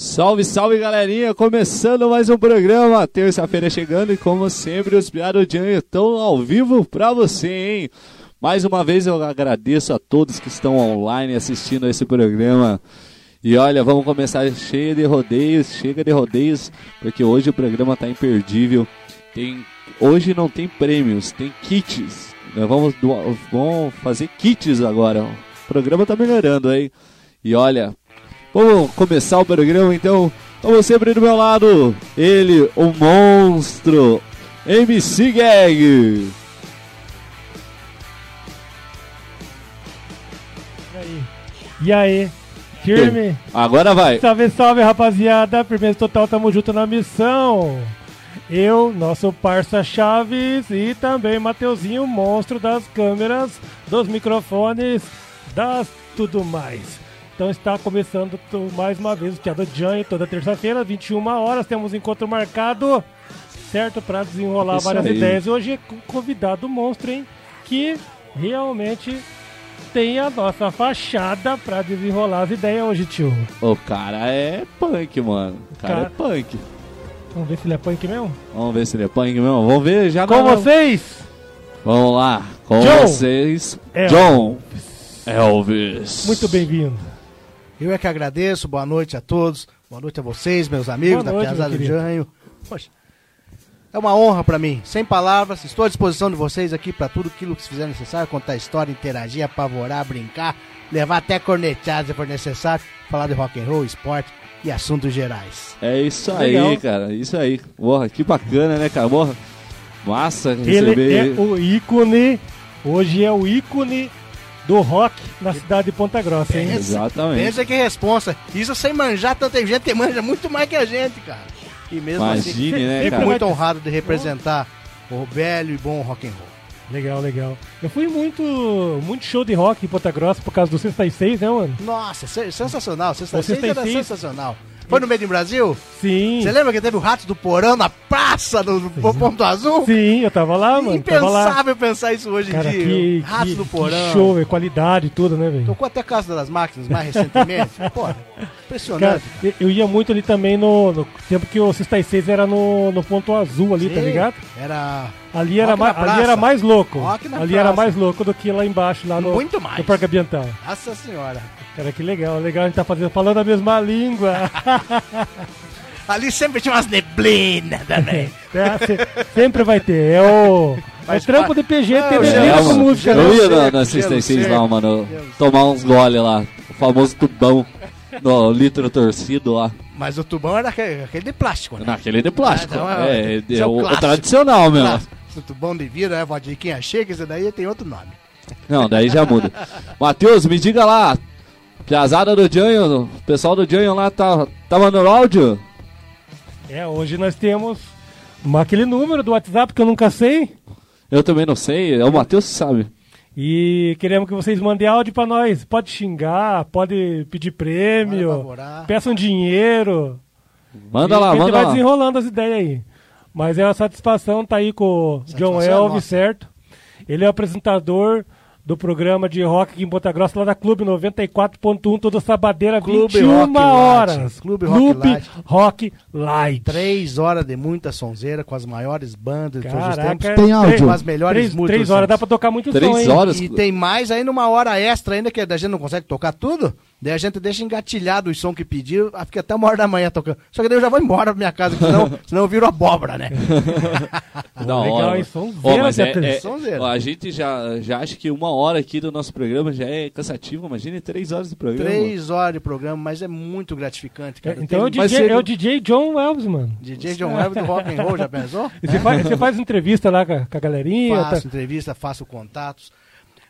Salve, salve galerinha! Começando mais um programa, terça-feira chegando e como sempre os Piarodinhos estão ao vivo pra você, hein? Mais uma vez eu agradeço a todos que estão online assistindo esse programa. E olha, vamos começar cheio de rodeios, chega de rodeios, porque hoje o programa tá imperdível. Tem, hoje não tem prêmios, tem kits. Nós vamos, vamos fazer kits agora. O programa tá melhorando aí. E olha, vamos começar o programa então. Como sempre do meu lado, ele, o monstro, MC Gag. E aí? E aí? Firme? Agora vai. Salve, salve, rapaziada. Firmeza total, tamo junto na missão. Eu, nosso parça Chaves e também Mateuzinho, monstro das câmeras, dos microfones, das tudo mais. Então está começando mais uma vez o Teatro Jane, toda terça-feira, 21 horas, temos encontro marcado, certo? Para desenrolar Isso várias aí. ideias. Hoje é com convidado monstro, hein? Que realmente tem a nossa fachada para desenrolar as ideias hoje, tio. O cara é punk, mano. O cara, Cara- é punk. Vamos ver se ele é punk mesmo? Vamos ver se ele é punk mesmo. Vamos ver já Com na- vocês, Vamos lá. Com John. vocês, Elvis. John Elvis. muito bem-vindo. Eu é que agradeço, boa noite a todos, boa noite a vocês, meus amigos Boa da noite, Piazada do. Janho. Poxa, é uma honra pra mim, sem palavras, estou à disposição de vocês aqui pra tudo aquilo que se fizer necessário, contar história, interagir, apavorar, brincar, levar até corneteadas se for necessário, falar de rock and roll, esporte e assuntos gerais. É isso Legal. aí, cara. Isso aí. Porra, que bacana, né, cara? Porra, massa Ele receber. é o ícone, hoje é o ícone do rock na cidade de Ponta Grossa, hein? Exatamente. Pensa que responsa, isso sem manjar, tanta gente que manja muito mais que a gente, cara. E mesmo assim, Imagine, né, sempre cara? muito honrado de representar o velho e bom rock and roll. Legal, legal. Eu fui muito, muito show de rock em Ponta Grossa por causa do Sexta e Seis, né, mano? Nossa, se- sensacional. O Sexta-feira Sexta e era Seis. sensacional. Foi no Made in Brasil? Sim. Você lembra que teve o Ratos do Porão na praça do, Ponto Azul? Sim, eu tava lá, mano. Tava lá. Impensável pensar isso hoje Cara, em dia. que, Ratos que, do que Porão. show, é qualidade e tudo, né, velho? Tocou até Casa das Máquinas mais recentemente. Pô, Cara, impressionante. eu- eu ia muito ali também no, no tempo que o Sexta e Seis era no, no ponto azul ali, tá Sim, ligado? Era Ali era, mais, ali era mais louco. Ali era praça. mais louco do que lá embaixo, lá no, Muito mais. no Parque Ambiental. Nossa Senhora. Cara, que legal, legal a gente tá fazendo, falando a mesma língua. Ali sempre tinha umas neblinas também. É, se- sempre vai ter. É o. É Faz trampo parte. de PG Não, gelo, É, com música, Eu né? ia na, assistência lá, mano. Tomar uns gole lá. O famoso tubão. No litro torcido lá. Mas o tubão era aquele, aquele de plástico, né? Naquele de plástico. Ah, não, é- é, é, é o o, o tradicional mesmo. Clássico. O tubão de vidro, é vodiquinha chega, esse daí tem outro nome. Não, daí já muda. Matheus, me diga lá. Piazada do Janho, o pessoal do Janho lá tá, tá mandando áudio? É, hoje nós temos aquele número do WhatsApp que eu nunca sei. Eu também não sei, é o Matheus que sabe. E queremos que vocês mandem áudio pra nós. Pode xingar, pode pedir prêmio, peçam dinheiro. Manda E lá, a gente manda vai lá. desenrolando as ideias aí. Mas é uma satisfação tá aí com o John é Elvis, nossa. certo? Ele é o apresentador do programa de rock aqui em Ponta Grossa, lá da Clube 94.1, toda sabadeira, Clube 21 Rock Light. horas. Clube Rock Light. Rock Light. Três horas de muita sonzeira com as maiores bandas de todos os Caraca, tempos. Tem áudio. Com as melhores Três, músicas. três horas dá pra tocar muito Três som, hein? horas? E tem mais aí numa hora extra ainda, que a gente não consegue tocar tudo. Daí a gente deixa engatilhado os sons que pediu, ah, fica até uma hora da manhã tocando. Só que daí eu já vou embora pra minha casa, que senão, senão eu viro abóbora, né? Não, legal, ó, hein? Sonzeira, ó, mas é, é- Sonzeira. ó, a gente já, já acha que uma hora aqui do nosso programa já é cansativo. Imagine três horas de programa. Três horas de programa, mas é muito gratificante, cara. Então é o, DJ, ele- é o DJ John Elvis, mano. DJ John Elvis do Rock and Roll, já pensou? E você faz, você faz entrevista lá com a, com a galerinha. Faço tá- entrevista, faço contatos.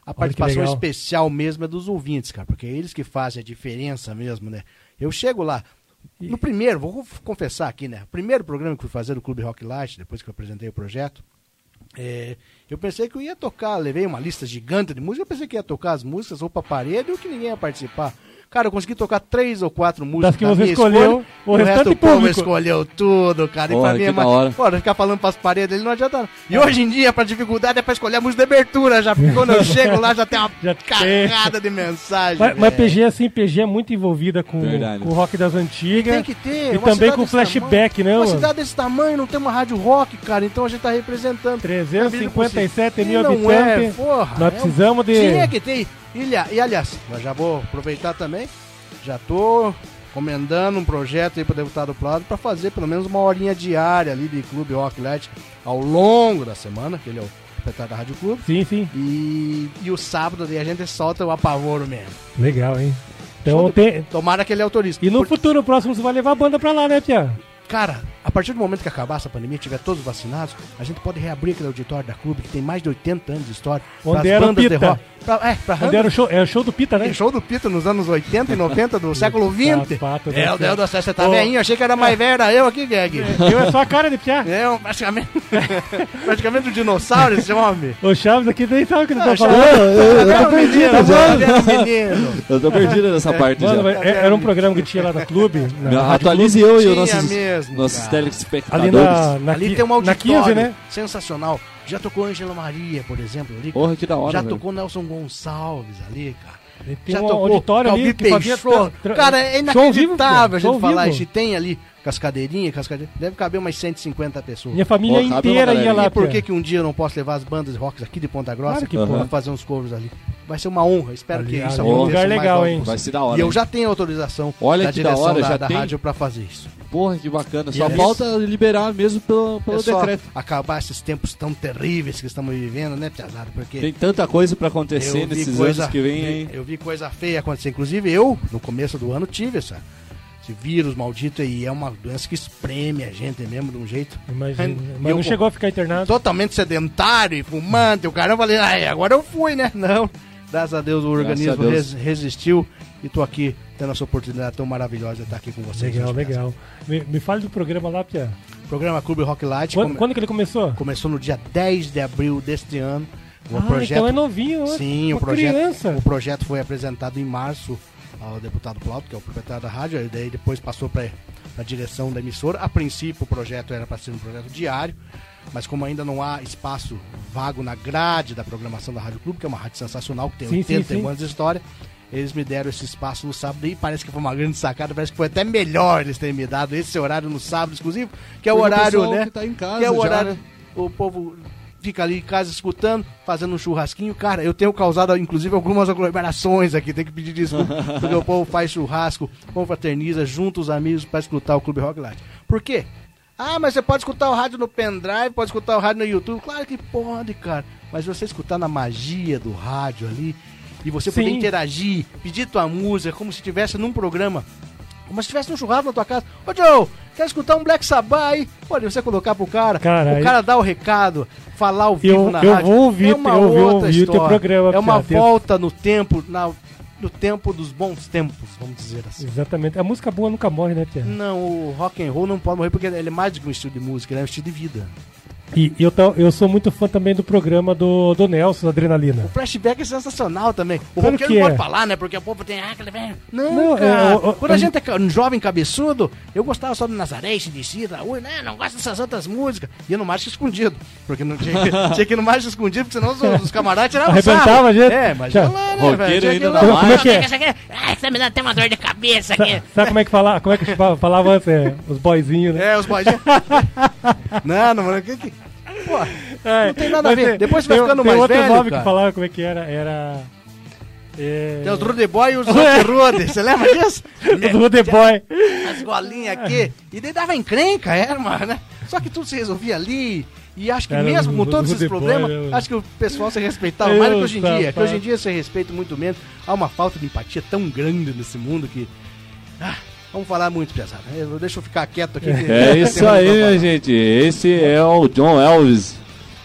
A participação especial mesmo é dos ouvintes, cara, porque é eles que fazem a diferença mesmo, né? Eu chego lá. No primeiro, vou confessar aqui, né? O primeiro programa que fui fazer no Clube Rock Light, depois que eu apresentei o projeto, é, eu pensei que eu ia tocar, levei uma lista gigante de música, eu pensei que ia tocar as músicas ou pra parede ou que ninguém ia participar. Cara, eu consegui tocar três ou quatro músicas. Das que você escolheu, escolha, o o restante resto do povo público. escolheu tudo, cara. Porra, e pra mim que é da hora. mais. Pô, ficar falando pras paredes ele não adianta. não. E hoje em dia, pra dificuldade, é pra escolher a música de abertura já. Porque quando eu chego lá já tem uma Já tem. carregada de mensagem. Mas, mas velho. PG, assim, PG é muito envolvida com, com o rock das antigas. Tem que ter. E também com flashback, tamanho, né, Uma mano? cidade desse tamanho não tem uma rádio rock, cara. Então a gente tá representando. 357 mil E não é, habitantes. porra, Nós é um- precisamos de. Tinha que ter. Ilha, e aliás, eu já vou aproveitar também. Já tô comendando um projeto aí pro deputado Plado pra fazer pelo menos uma horinha diária ali de Clube Rock Light ao longo da semana, que ele é o proprietário da Rádio Clube. Sim, sim. E, e o sábado daí a gente solta o apavoro mesmo. Legal, hein? Então tem. Tomara que ele autorize. E no Por- futuro próximo você vai levar a banda pra lá, né, Pia? Cara, a partir do momento que acabar essa pandemia, tiver todos vacinados, a gente pode reabrir aquele auditório da clube que tem mais de 80 anos de história. Onde era o bandas de Pita. rock. Pra, é, pra Onde era o show? É o show do Pita, né? Tem show do Pito nos anos 80 e 90 do século 20. Sapato do É, o. Deus do céu, você tá velhinho, achei que era mais velho, era eu aqui, Gag. Eu é só a cara de Pia. É, um, praticamente, praticamente um dinossauro esse homem. O Chaves aqui nem sabe o que ele tá falando. eu, tô perdido. Eu tô perdido nessa parte Mano, já. mas é- era um programa que tinha lá no clube. Atualize eu e os nossos, mesmo, nossos cara. Telespectadores. Ali na, na, Ali tem um na auditório 15, né? sensacional. Já tocou Angela Maria, por exemplo, ali. Porra, que da hora, Já velho. tocou Nelson Gonçalves ali, cara. Tem já um tocou auditório ali Calbi que fazia... Peixoto. Cara, é vivo, inacreditável Pia. a gente falar vivo. isso. Tem ali cascadeirinha, cascadeirinha. Deve caber umas 150 pessoas. Minha família Pô, inteira ia lá, E por que, que um dia eu não posso levar as bandas de rock aqui de Ponta Grossa Claro que pra pode. fazer uns covers ali? Vai ser uma honra, espero Ali- que isso ali é um aconteça lugar legal, hein? Vai ser da hora. E eu hein? já tenho autorização Olha da que da direção hora, da, já da tem? rádio pra fazer isso. Porra, que bacana. E Só é falta liberar mesmo pelo, pelo é só decreto. acabar esses tempos tão terríveis que estamos vivendo, né, Piazada? Porque Tem tanta coisa pra acontecer nesses coisa, anos que vem aí. Eu vi coisa feia acontecer. Inclusive eu, no começo do ano, tive essa, esse vírus maldito aí. É uma doença que espreme a gente mesmo de um jeito Imagina. E Mas eu- não chegou a ficar internado. totalmente sedentário e fumante. O cara eu falei, ai, agora eu fui, né? Não. Graças a Deus o organismo Deus. res- resistiu e tô aqui tendo essa oportunidade tão maravilhosa de estar aqui com vocês. Legal, legal. Me, me fale do programa lá, Pia. Programa Clube Rock Light Quando, come- quando que ele começou? começou no dia 10 de abril deste ano. O ah, projeto então é novinho, né? Sim, Uma o projeto, criança. o projeto foi apresentado em março ao deputado Plauto, que é o proprietário da rádio, e daí depois passou para a direção da emissora. A princípio, o projeto era para ser um projeto diário, mas como ainda não há espaço vago na grade da programação da Rádio Clube, que é uma rádio sensacional, que tem Sim, sim, 80 sim. anos de história, eles me deram esse espaço no sábado e parece que foi uma grande sacada, parece que foi até melhor eles terem me dado esse horário no sábado exclusivo, que é o horário, né? que tá em casa que é o já, horário. né? O povo fica ali em casa escutando, fazendo um churrasquinho. Cara, eu tenho causado, inclusive, algumas aglomerações aqui. Tem que pedir desculpa, porque o povo faz churrasco, confraterniza, junta os amigos para escutar o Clube Rock Light. Por quê? Ah, mas você pode escutar o rádio no pendrive, pode escutar o rádio no YouTube. Claro que pode, cara. Mas você escutar na magia do rádio ali, e você poder Sim. interagir, pedir tua música, como se estivesse num programa como se tivesse um churrasco na tua casa. Ô, Joe, quer escutar um Black Sabbath aí? Pode você colocar pro cara. Cara, o aí- cara dá o recado, falar ao vivo Eu- na eu rádio. vou ouvir- é uma eu vou outra ouvir o teu história. programa, É uma Piá. volta no tempo, na, no tempo dos bons tempos, vamos dizer assim. Exatamente. A música boa nunca morre, né, Pia? Não, o rock and roll não pode morrer porque ele é mais do que um estilo de música, ele é um estilo de vida. E eu, eu sou muito fã também do programa do, do Nelson, Adrenalina. O flashback é sensacional também. O Claro roqueiro que não é. pode falar, né? Porque o povo tem ah. Não, Não, cara. é, o- o- Quando a a gente é um jovem cabeçudo, eu gostava só do Nazaré, de Cida, ui, né? Não gosto dessas outras músicas. Ia no Mágico Escondido. Porque não tinha, que- tinha que ir no Mágico Escondido, porque senão os, os camaradas tiravam Arrebentava sarro. a gente. É, mas lá, né, Roqueiro ainda na Como é que é? Isso aqui, ai, tá me dando até uma dor de cabeça aqui. Sa- Sabe como é que fala, como é que fa- falava antes? é, os boyzinhos, né? É, os boizinhos. não, não, mano. Que, que... Pô, É, não tem nada a ver. tem- Depois você vai ficando tem mais outro velho, nome cara. que falava como é que era. Era. É... tem os Rude Boy e os Rude. Você lembra disso? Os Rude Boy. as golinhas aqui. E daí dava encrenca, era, mano, né? Só que tudo se resolvia ali. E acho que Era mesmo com todos esses Boy, problemas, mano? acho que o pessoal se respeitava mais do que hoje em dia. Que hoje em dia se respeita muito menos. Há uma falta de empatia tão grande nesse mundo que. Ah, vamos falar muito, pesado. Eu- Deixa eu ficar quieto aqui. É isso aí, minha gente. Esse é o John Elvis.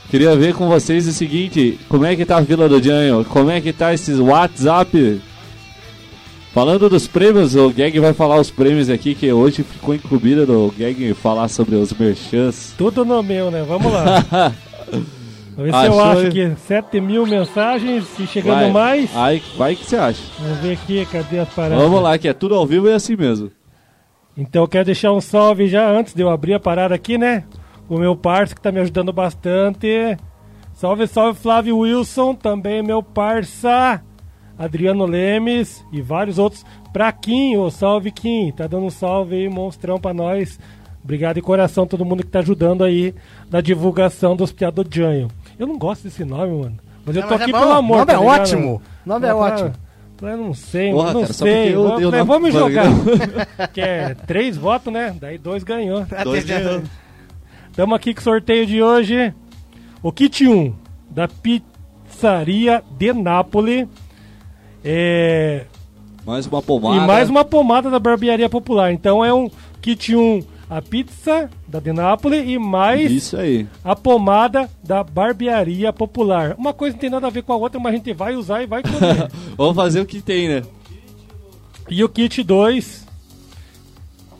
Queria ver com vocês o seguinte: como é que tá a Vila do Janho? Como é que tá esses WhatsApp? Falando dos prêmios, o Gag vai falar os prêmios aqui, que hoje ficou incumbido do Gag falar sobre os merchants. Tudo no meu, né? Vamos lá. Vamos ver se eu acho aqui 7 mil mensagens e chegando Vai. mais. Aí, vai que você acha. Vamos ver aqui, cadê as paradas? Vamos lá, que é tudo ao vivo e é assim mesmo. Então eu quero deixar um salve já antes de eu abrir a parada aqui, né? O meu parça que tá me ajudando bastante. Salve, salve Flávio Wilson, também meu parça. Adriano Lemes e vários outros. Pra Kim, ô salve Kim, tá dando um salve aí, monstrão pra nós. Obrigado de coração todo mundo que tá ajudando aí na divulgação do Hospital do Janho. Eu não gosto desse nome, mano. Mas eu Não, tô mas é aqui bom. pelo amor, O nome tá é ligado? ótimo. O nome é ótimo. Eu não sei, Porra, mano, não cara, sei. eu Eu dei o falei, nome vamos jogar. que é três votos, né? Daí dois ganhou. Dois ganhou. Estamos aqui com o sorteio de hoje. O kit 1 da Pizzaria de Nápoles. É, Mais uma pomada. e mais uma pomada da Barbearia Popular. Então é um kit 1 a pizza da de Nápoles e mais Isso aí. a pomada da Barbearia Popular. Uma coisa não tem nada a ver com a outra, mas a gente vai usar e vai comer. Vamos fazer o que tem, né? e o kit 2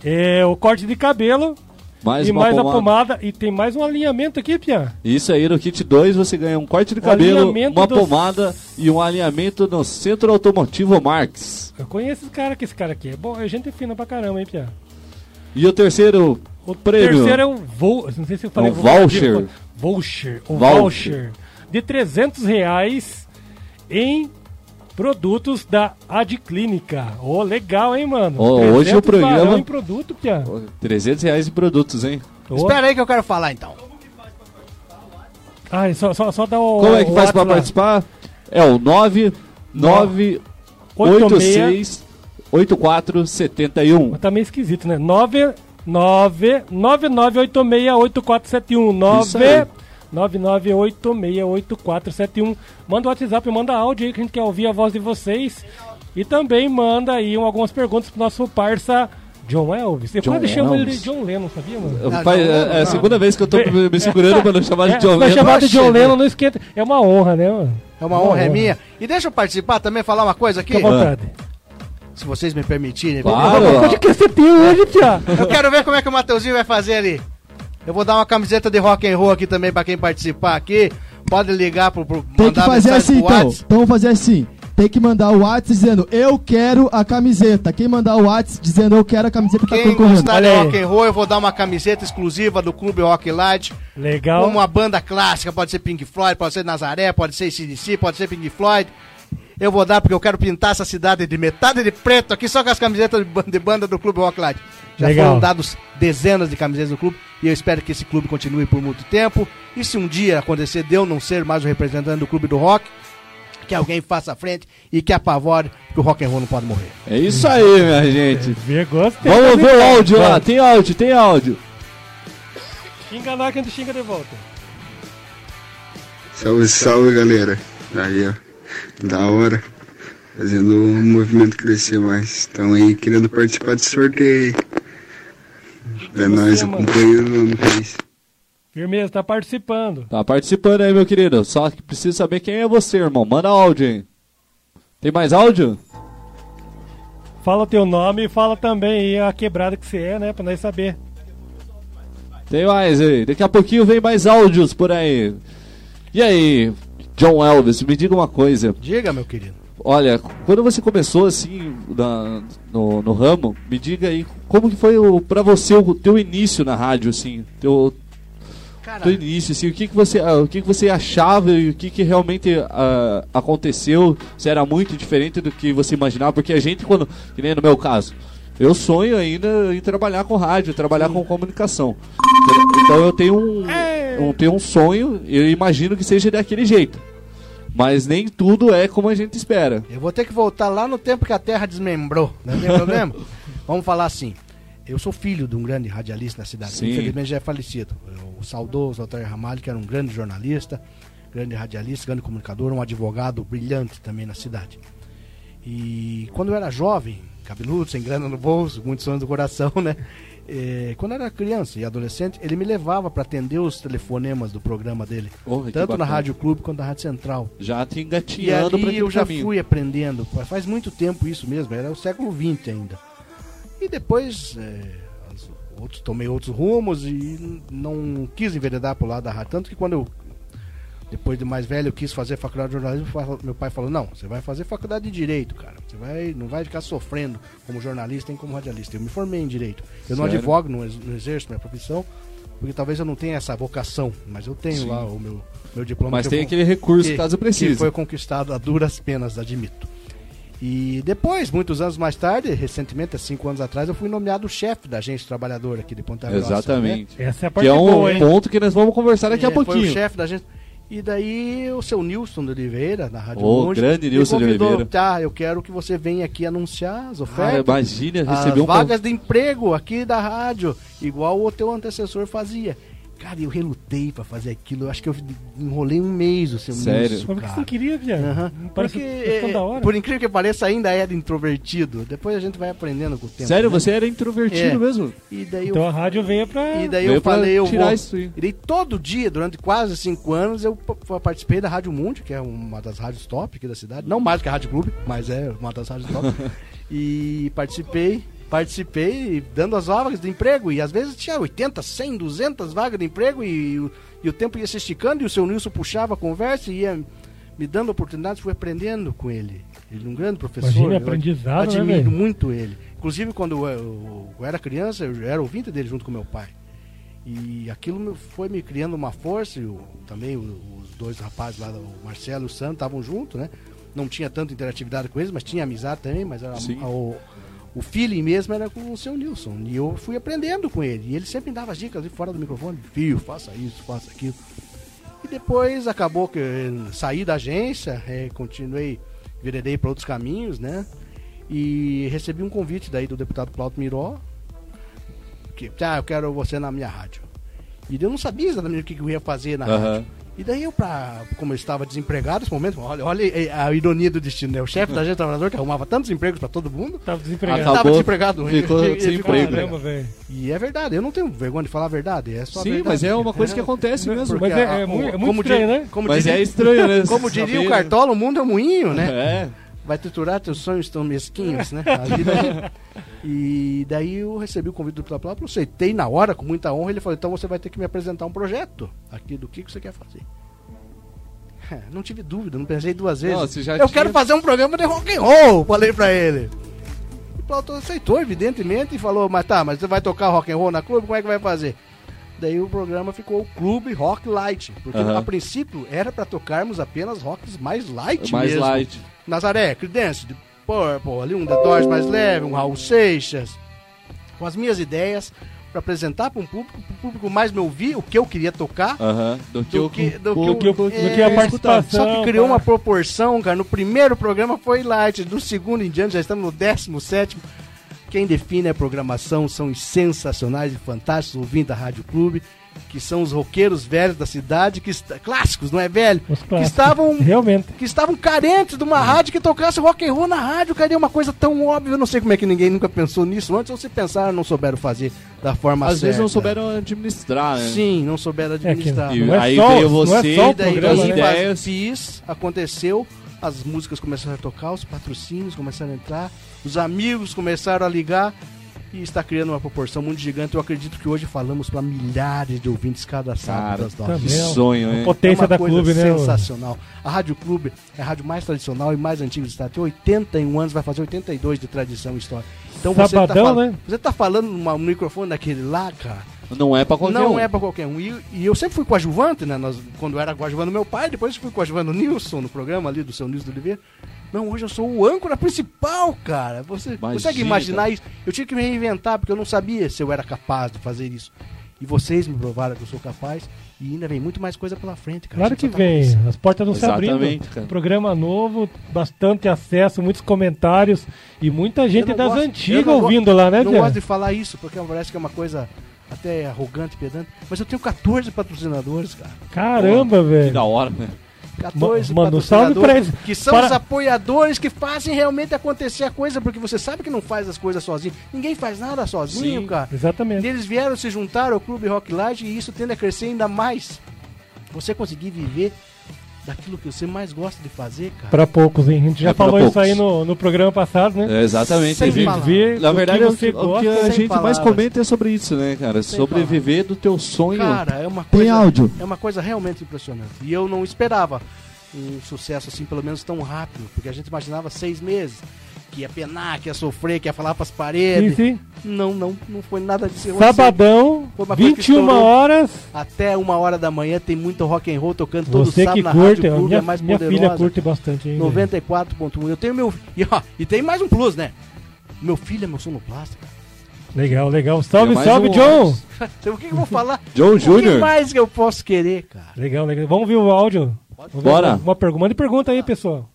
é o corte de cabelo Mais e mais pomada. a pomada. E tem mais um alinhamento aqui, Pia. Isso aí, no kit 2 você ganha um corte de cabelo, uma dos- pomada e um alinhamento no Centro Automotivo Marx. Eu conheço esse cara que esse cara aqui é bom, é gente fina pra caramba, hein, Pia. E o terceiro O prêmio? terceiro é um vou, não sei se eu falei Um vou- voucher. Voucher, um Voucher. voucher de 300 reais em produtos da Adclínica. Ô, legal, hein, mano? Ô, hoje 300 o programa- em produto, Pia. 300 reais em produtos, hein? Ô. Espera aí que eu quero falar então. Ah, só, só, só dá o. Como é que o faz lá. participar? É o 9986 8471. Mas tá meio esquisito, né? 9 9 99868471 Isso aí. 9 99868471 Manda o WhatsApp, manda áudio aí que a gente quer ouvir a voz de vocês. E também manda aí um- algumas perguntas pro nosso parça John Elvis. Eu John quase chamo ele de John Lennon, sabia, mano? Não, faz- John é, Lennon, é a segunda vez que eu tô me me segurando pra não chamar de John vai Lennon. chamar de John? Lennon, não esquenta. É uma honra, né, mano? É uma honra, é minha. E deixa eu participar também, falar uma coisa aqui. Fica à vontade. Se vocês me permitirem. Claro. Eu- você tem hoje, Tia? Eu quero ver como é que o Mateuzinho vai fazer ali. Eu vou dar uma camiseta de rock and roll aqui também pra quem participar aqui. Pode ligar pro, pro Tem que fazer assim então. Então vamos fazer assim. Tem que mandar o WhatsApp dizendo eu quero a camiseta. Quem mandar o WhatsApp dizendo eu quero a camiseta tá Quem concorrendo. gostar de rock and roll, eu vou dar uma camiseta exclusiva do Clube Rock Light. Legal. Uma banda clássica, pode ser Pink Floyd, pode ser Nazaré, pode ser CDC, pode ser Pink Floyd. Eu vou dar porque eu quero pintar essa cidade de metade de preto aqui só com as camisetas de ban- de banda do Clube Rock Light. Já Legal. foram dados dezenas de camisetas do clube e eu espero que esse clube continue por muito tempo. E se um dia acontecer de eu não ser mais o representante do Clube do Rock, que alguém faça a frente e que apavore que o rock and roll não pode morrer. É isso aí, minha gente. Gostei. Vamos ver o áudio lá. Tem áudio, tem áudio. Xinga lá que a gente xinga de volta. Salve, salve galera. Aí, ó. Da hora. Fazendo o movimento crescer mais. Estão aí querendo participar desse sorteio. aí. É nóis, mano. acompanhando no Face. Firmeza, tá participando. Tá participando aí, meu querido. Só que preciso saber quem é você, irmão. Manda áudio, hein. Tem mais áudio? Fala teu nome e fala também aí a quebrada que você é, né? Pra nós saber. Tem mais aí. Daqui a pouquinho vem mais áudios por aí. E aí, John Elvis, me diga uma coisa. Diga, meu querido. Olha, quando você começou assim na- no, no ramo, me diga aí como que foi o, pra você o teu início na rádio, assim, teu, teu início, assim, o que que você, ah, o que que você achava e o que que realmente ah, aconteceu? Se era muito diferente do que você imaginava? Porque a gente quando, que nem no meu caso, eu sonho ainda em trabalhar com rádio, trabalhar com comunicação. Então eu tenho um, eu tenho um sonho, eu imagino que seja daquele jeito. Mas nem tudo é como a gente espera. Eu vou ter que voltar lá no tempo que a Terra desmembrou, não tem problema? Vamos falar assim. Eu sou filho de um grande radialista da cidade, Sim. infelizmente já é falecido. O saudoso Altair Ramalho, que era um grande jornalista, grande radialista, grande comunicador, um advogado brilhante também na cidade. E quando eu era jovem, cabeludo, sem grana no bolso, muitos sonhos do coração, né? Eh, quando eu era criança e adolescente, ele me levava para atender os telefonemas do programa dele. Que tanto na. Rádio Clube quanto na Rádio Central. Já te engatinhando para eu já caminho. fui aprendendo. Faz muito tempo isso mesmo, era o século XX ainda. E depois é, os outros, tomei outros rumos e não quis enveredar pro lado da rádio. Tanto que quando eu Depois de mais velho, eu quis fazer faculdade de jornalismo. Meu pai falou: Não, você vai fazer faculdade de direito, cara. Você vai, não vai ficar sofrendo como jornalista nem como radialista. Eu me formei em direito. Eu não Sério? advogo, não, ex- não exerço minha profissão, porque talvez eu não tenha essa vocação. Mas eu tenho Sim. lá o meu, meu diploma. Mas que tem eu, aquele recurso que- caso que precise. foi conquistado a duras penas, admito. E depois, muitos anos mais tarde, recentemente, há cinco anos atrás, eu fui nomeado chefe da agência trabalhadora aqui de Ponta Grossa. né? Exatamente. Essa é a Que parte é um boa, hein? ponto que nós vamos conversar daqui a É, Foi pouquinho. o chefe da agência. E daí o seu Nilson de Oliveira, na Rádio Monte, grande Nilson de Oliveira. Tá, eu quero que você venha aqui anunciar as Ah, ofertas, imagina as receber um vagas de emprego aqui da rádio, igual o teu antecessor fazia. Cara, eu relutei pra fazer aquilo. Eu acho que eu enrolei um mês o seu Sério? Nilson, Mas por que você não queria. Não Parece Porque, tão é, da hora. por incrível que pareça, ainda era introvertido. Depois a gente vai aprendendo com o tempo. Sério, né? você era introvertido É. mesu? E daí Então eu, a rádio veio pra. e daí Veio eu falei, eu tirar vou. isso aí. E daí todo dia, durante quase cinco anos, eu participei da Rádio Mundo, que é uma das rádios top aqui da cidade. Não mais do que a Rádio Clube, mas é uma das rádios top. e participei, participei dando as vagas de emprego. E às vezes tinha 80, 100, 200 vagas de emprego e, o- e o tempo ia se esticando e o seu Nilson puxava a conversa e ia me dando oportunidades, fui aprendendo com ele. Ele é um grande professor. Imagina, eu aprendizado, né, Admiro velho? muito ele. Inclusive, quando eu, eu era criança, eu era ouvinte dele junto com meu pai. E aquilo foi me criando uma força, e o- também os dois rapazes lá, o Marcelo e o Santo, estavam juntos, né? Não tinha tanta interatividade com eles, mas tinha amizade também, mas a- o, o feeling mesmo era com o seu Nilson. E eu fui aprendendo com ele. E ele sempre me dava as dicas ali fora do microfone, fio, faça isso, faça aquilo. E depois acabou que eu saí da agência, eh, continuei, virei para outros caminhos, né? E recebi um convite daí do deputado Plauto Miró, que, ah, eu quero você na minha rádio. E eu não sabia exatamente o que eu ia fazer na Aham. rádio. E daí eu, pra, como eu estava desempregado nesse momento, olha, olha a ironia do destino, né? O chefe da agência trabalhador que arrumava tantos empregos para todo mundo, Tava desempregado. Acabou. estava desempregado. ficou sem ficou emprego. Caramba, velho. E é verdade, eu não tenho vergonha de falar a verdade, é só Sim, verdade. mas é uma coisa que acontece Não, mesmo. Mas é- a- é é muito como estranho, né? Como Mas diria, é estranho, né? como diria o Saber, Cartola, o mundo é um moinho, né? É. vai triturar teus sonhos tão mesquinhos, né? A vida é- E daí eu recebi o convite do Plá Plá, aceitei na hora, com muita honra. Ele falou: então você vai ter que me apresentar um projeto aqui do que, que você quer fazer. É, Não tive dúvida, não pensei duas vezes. Não, eu tinha- quero fazer um programa de rock and roll, falei pra ele. E o Plauto aceitou, evidentemente, e falou: Mas tá, mas você vai tocar rock and roll na clube? Como é que vai fazer? Daí o programa ficou o Clube Rock Light. Porque Aham. a princípio era pra tocarmos apenas rocks mais light Mais mesmo. light. Nazaré, Creedence, de Purple, ali um The Doors mais leve, um Raul Seixas, com as minhas ideias para apresentar para um público, para o público mais me ouvir o que eu queria tocar. Do que Do eu- que, do o- que, do que eu- do é, que a Só participação, que criou cara. uma proporção, cara. No primeiro programa foi light, do segundo em diante já estamos no décimo sétimo. Quem define a programação são os sensacionais e fantásticos ouvintes da Rádio Clube, que são os roqueiros velhos da cidade, que clássicos, não é velho? Os Que clássicos. estavam Realmente. que estavam carentes de uma rádio que tocasse rock and roll na rádio, cadê uma coisa tão óbvia? Eu não sei como é que ninguém nunca pensou nisso antes, ou se pensaram não souberam fazer da forma Às certa. vezes não souberam administrar, né? Sim, não souberam administrar. E Não é aí só- veio não é você, só o E daí programa, né? fiz, aconteceu, as músicas começaram a tocar, os patrocínios começaram a entrar, os amigos começaram a ligar e está criando uma proporção muito gigante. Eu acredito que hoje falamos para milhares de ouvintes cada sábado das nove. Que sonho, A hein? potência é uma da coisa clube, né? sensacional. A Rádio Clube é a rádio mais tradicional e mais antiga do estado. Tem 81 anos, vai fazer 82 de tradição e história. Então você tá, Sabadão, fal- né? você tá falando num microfone daquele lá, cara. Não é pra qualquer não um. é pra qualquer um. E, e eu sempre fui coadjuvante, né? Nós, quando eu era coadjuvante do meu pai, depois eu fui coadjuvante do Nilson, no programa ali do seu Nilson do Oliveira. Não, hoje eu sou o âncora principal, cara. Você Imagina, consegue imaginar isso? Eu tive que me reinventar, porque eu não sabia se eu era capaz de fazer isso. E vocês me provaram que eu sou capaz. E ainda vem muito mais coisa pela frente, cara. Claro que tá vem, começando. as portas não se abrindo. Exatamente, cara. Programa novo, bastante acesso, muitos comentários e muita gente não das gosto- antigas não ouvindo lá, né, Não Diego? gosto de falar isso, porque parece que é uma coisa até arrogante, pedante. Mas eu tenho 14 patrocinadores, cara. Caramba, Que velho. da hora, né? 14 Mano, salve pra eles. que são Para- os apoiadores que fazem realmente acontecer a coisa, porque você sabe que não faz as coisas sozinho. Ninguém faz nada sozinho, Sim. cara. E Exatamente. eles vieram se juntar ao Clube Rock Light e isso tende a crescer ainda mais. Você conseguir viver daquilo que você mais gosta de fazer, cara. Pra poucos, hein? A gente já É falou isso aí no, no programa passado, né? É, exatamente. Sem Viver- Na o verdade, que é o que, o a gente mais palavras. comenta é sobre isso, né, cara? Sem sobre palavras. do teu sonho. Cara, é uma Tem coisa. áudio. É uma coisa realmente impressionante. E eu não esperava um sucesso assim, pelo menos tão rápido, porque a gente imaginava seis meses. Que ia penar, que ia sofrer, que ia falar pras Sim, paredes. sim. Não, não, não foi nada disso. Sabadão, Foi uma coisa que 21 estourou. horas. Até uma hora da manhã tem muito rock and roll tocando todo Você sábado que na curte, Rádio ó, Clube, minha, é mais minha poderosa. filha curte bastante, hein? velho? 94.1. Eu tenho meu. E, ó, e tem mais um plus, né? Meu filho é meu sonoplasta. cara. Legal, legal. Salve, É salve, um John! O que, que eu vou falar? John O que mais que eu posso querer, cara? Legal, legal. Vamos ver o áudio. Bora. Uma, uma pergunta. Mande pergunta aí, pessoal.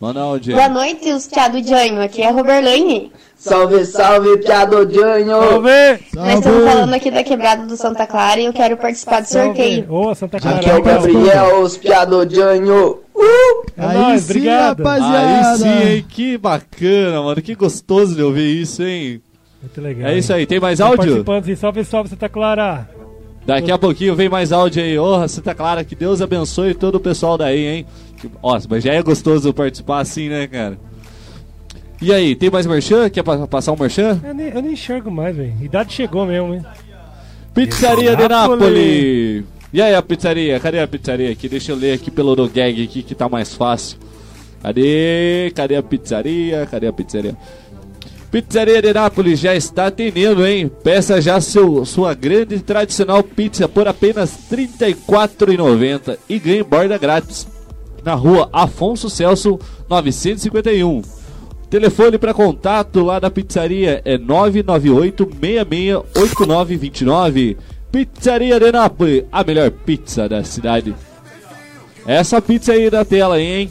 Manda? Boa noite, os piados de anho. Aqui é a Roberlane. Salve, salve, piado Janho! Vamos ver! Nós estamos falando aqui da quebrada do Santa Clara e eu quero participar do sorteio. Ô, Santa Clara. Aqui é o. Gabriel, os piado Janho! Uh! É Aí nóis, sim, obrigado. rapaziada. Aí sim, hein? Que bacana, mano. Que gostoso de ouvir isso, hein? Muito legal. É isso aí. Tem mais áudio? Participando, sim. Salve, salve, Santa Clara. Daqui a pouquinho vem mais áudio aí. Ô, Santa Clara, que Deus abençoe todo o pessoal daí, hein? Ó, mas já é gostoso participar assim, né, cara? E aí, tem mais merchan? Quer pa- passar um merchan? Eu nem, eu nem enxergo mais, velho. Idade chegou mesmo, hein? Pizzaria de Nápoles. E aí a pizzaria? Cadê a pizzaria aqui? Deixa eu ler aqui pelo no gag aqui que tá mais fácil. Cadê? Cadê a pizzaria? Cadê a pizzaria? Pizzaria de Nápoles já está atendendo, hein? Peça já seu, sua grande e tradicional pizza por apenas R$ 34,90 e ganhe borda grátis. Na rua Afonso Celso 951. Telefone para contato lá da pizzaria é 998-668929. Pizzaria de Nápoles, a melhor pizza da cidade. Essa pizza aí da tela, hein?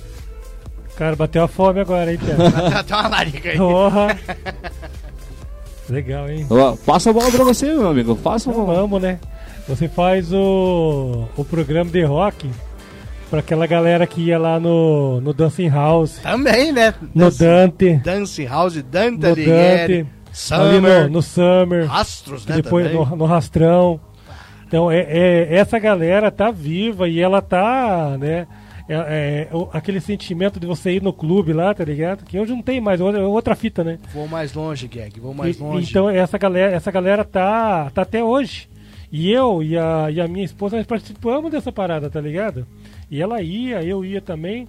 Cara, bateu a fome agora, hein, Pia? Tá uma larica aí. Porra. Legal, hein? Ó, Passa a bola pra você, meu amigo. Faça Então uma. vamos, né? Você faz o, o programa de rock pra aquela galera que ia lá no, no Dancing House, Também, né? no Dance, Dante, Dance House, Dante no Alighieri, Dante, ali no, Summer, no Summer, Astros, né? depois no, no Rastrão. Então, é, é- essa galera tá viva e ela tá, né? é- é, aquele sentimento de você ir no clube lá, tá ligado? Que hoje não tem mais, outra, outra fita, né? Vou mais longe, Gag, vou mais E- longe. Então essa galera, essa galera tá, tá até hoje. E eu e a, e a minha esposa nós participamos dessa parada, tá ligado? E ela ia, eu ia também.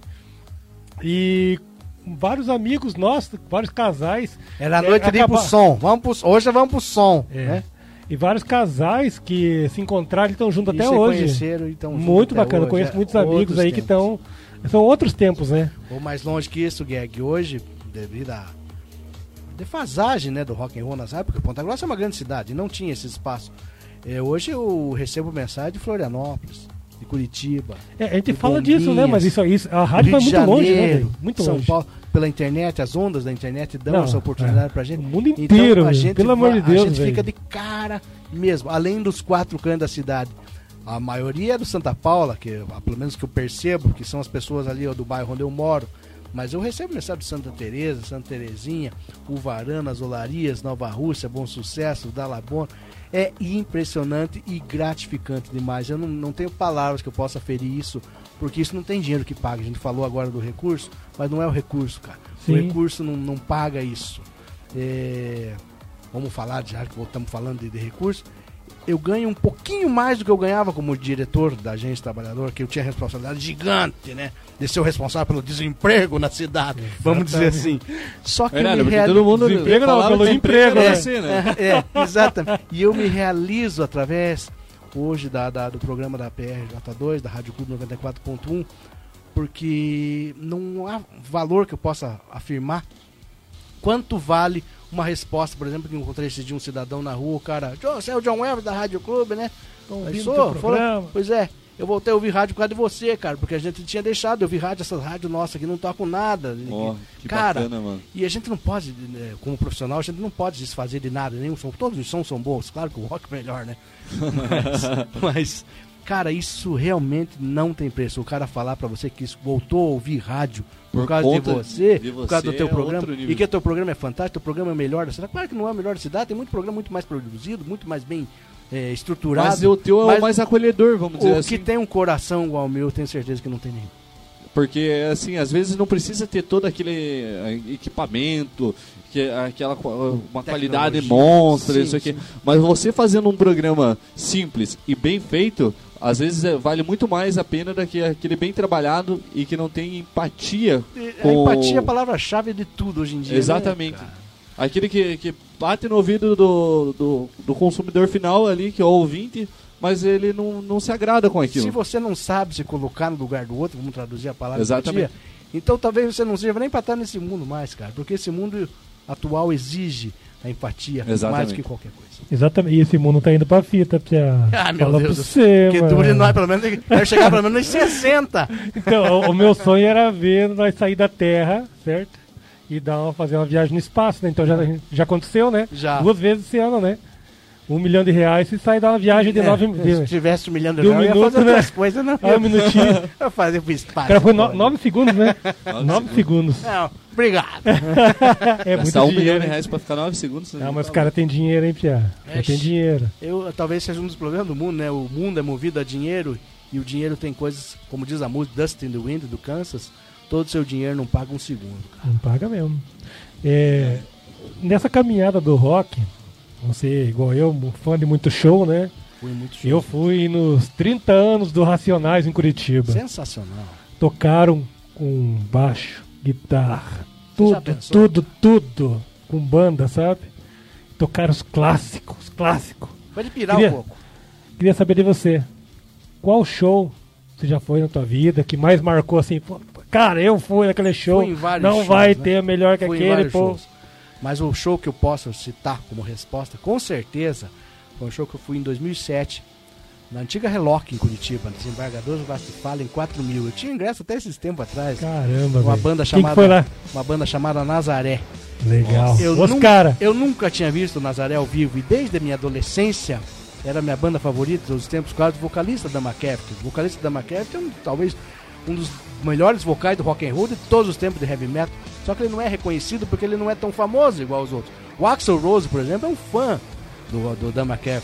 E vários amigos nossos, vários casais. Era a é, noite de ir pro som. Vamos pro, hoje vamos pro som. É. Né? E vários casais que se encontraram e estão juntos até hoje. conheceram e tão juntos Muito bacana, hoje, conheço é. muitos amigos aí que tempos. estão. São outros tempos, né? Vou mais longe que isso, Gag. Hoje, devido à defasagem né, do rock and roll nas épocas, Ponta Grossa é uma grande cidade, não tinha esse espaço. É, hoje eu recebo mensagem de Florianópolis, de Curitiba, É, a gente fala disso, né? bombinhas. Mas isso, isso a rádio vai muito longe, né? Janeiro, velho? Muito São longe. Paulo, pela internet, as ondas da internet dão Não, essa oportunidade é. pra gente. O mundo inteiro, então, a gente pelo amor de Deus, A gente velho. fica de cara mesmo, além dos quatro cantos da cidade. A maioria é do Santa Paula, que pelo menos que eu percebo, que são as pessoas ali ó, do bairro onde eu moro. Mas eu recebo mensagem de Santa Teresa, Santa Terezinha, Uvarana, Olarias, Nova Rússia, Bom Sucesso, Dalabon. É impressionante e gratificante demais. Eu não, não tenho palavras que eu possa ferir isso, porque isso não tem dinheiro que paga. A gente falou agora do recurso, mas não é o recurso, cara. Sim. O recurso não, não paga isso. É, vamos falar, já que estamos falando de, de recurso, eu ganho um pouquinho mais do que eu ganhava como diretor da agência trabalhador, que eu tinha responsabilidade gigante, né? De ser o responsável pelo desemprego na cidade, vamos dizer assim. Só que eu me reali- todo mundo Desemprego não, pelo que emprego, né? assim, né? é, exatamente. E eu me realizo através, hoje, da, da- do programa da PRJ2, da Rádio Clube 94.1, porque não há valor que eu possa afirmar quanto vale uma resposta, por exemplo, que eu encontrei esse dia um cidadão na rua, o cara, "John, você é o John Elvis da Rádio Clube, né? Aí sou, falou. Pois é, eu voltei a ouvir rádio por causa de você, cara, porque a gente tinha deixado de ouvir rádio, essas rádios nossas aqui não tocam nada. Ó, que Cara, bacana, mano. E a gente não pode, né, como profissional, a gente não pode desfazer de nada, nenhum som. Todos os sons são bons, claro que o rock é melhor, né? Mas, mas, cara, isso realmente não tem preço. O cara falar pra você que isso voltou a ouvir rádio por, Por causa de você, de por causa do você teu é programa, e que teu programa é fantástico, teu programa é o melhor da cidade. Claro que não é o melhor da cidade, tem muito programa muito mais produzido, muito mais bem é, estruturado. Mas o teu é o mais acolhedor, vamos dizer o assim. que tem um coração igual ao meu, eu tenho certeza que não tem nenhum. Porque, assim, às vezes não precisa ter todo aquele eh, equipamento, que, aquela uma qualidade monstra, Sim, isso aqui. sim. Mas você fazendo um programa simples e bem feito, às vezes eh, vale muito mais a pena do que aquele bem trabalhado e que não tem empatia A com... empatia é a palavra-chave de tudo hoje em dia. né, Exatamente. cara? Aquele que, que bate no ouvido do, do, do consumidor final ali, que é o ouvinte, mas ele não, não se agrada com aquilo. Se você não sabe se colocar no lugar do outro, vamos traduzir a palavra Exatamente. empatia, então talvez você não seja nem para estar nesse mundo mais, cara. Porque esse mundo atual exige a empatia mais Exatamente. do que qualquer coisa. Exatamente. E esse mundo tá indo pra fita, Pia. Ah, meu Fala Deus você, Que mano. dure nós, pelo menos, deve chegar pelo menos nos 60. Então, o, o meu sonho era ver nós sair da Terra, certo? E dar uma, fazer uma viagem no espaço, né? Então já, já aconteceu, né? Já. Duas vezes esse ano, né? Um milhão de reais se sair dar uma viagem de É, nove... Se De, tivesse um milhão de de um reais, eu ia fazer né? outras coisas, não. Ah, um minutinho. Eu ia fazer pro espaço. Cara, foi no- nove segundos, né? nove segundos. Não, obrigado. É muito Gastar um milhão de reais pra ficar 9 segundos. né? Ah, mas os caras têm dinheiro, hein, Pia? Ixi. tem dinheiro. Eu, talvez seja um dos problemas do mundo, né? O mundo é movido a dinheiro e o dinheiro tem coisas, como diz a música Dust in the Wind do Kansas, todo seu dinheiro não paga um segundo. Não paga mesmo. É, nessa caminhada do rock, você, igual eu, fã de muito show, né? Fui muito show. Eu fui nos 30 anos do Racionais em Curitiba. Sensacional. Tocaram com baixo, guitarra, tudo, tudo, tudo, com banda, sabe? Tocaram os clássicos, os clássicos. Pode pirar Queria- um pouco. Queria saber de você, qual show você já foi na tua vida que mais marcou assim? Cara, eu fui naquele show, Fui em vários não shows, vai né? ter melhor que Fui aquele, pô. shows. Mas o show que eu posso citar como resposta, com certeza, foi um show que eu fui em 2007, na antiga Reloc em Curitiba, desembargadores Vasco Fala em 4 mil. Eu tinha ingresso até esses tempos atrás. Caramba, Uma banda Quem chamada que foi lá? uma banda chamada Nazaré. Legal. Eu, Os cara. eu nunca tinha visto Nazaré ao vivo e desde a minha adolescência era minha banda favorita dos tempos o vocalista da McCaffrey. O vocalista da McCaffrey é um, talvez um dos melhores vocais do rock and roll de todos os tempos de heavy metal. Só que ele não é reconhecido porque ele não é tão famoso igual os outros. O Axel Rose, por exemplo, é um fã do, do Dan McCaffrey.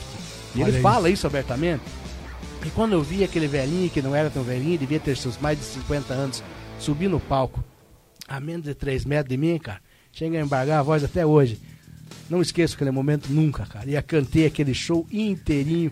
E Olha ele isso. fala isso abertamente. E quando eu vi aquele velhinho, que não era tão velhinho, devia ter seus mais de 50 anos, subir no palco, a menos de 3 metros de mim, cara, chega a embargar a voz até hoje. Não esqueço aquele momento nunca, cara. E eu cantei aquele show inteirinho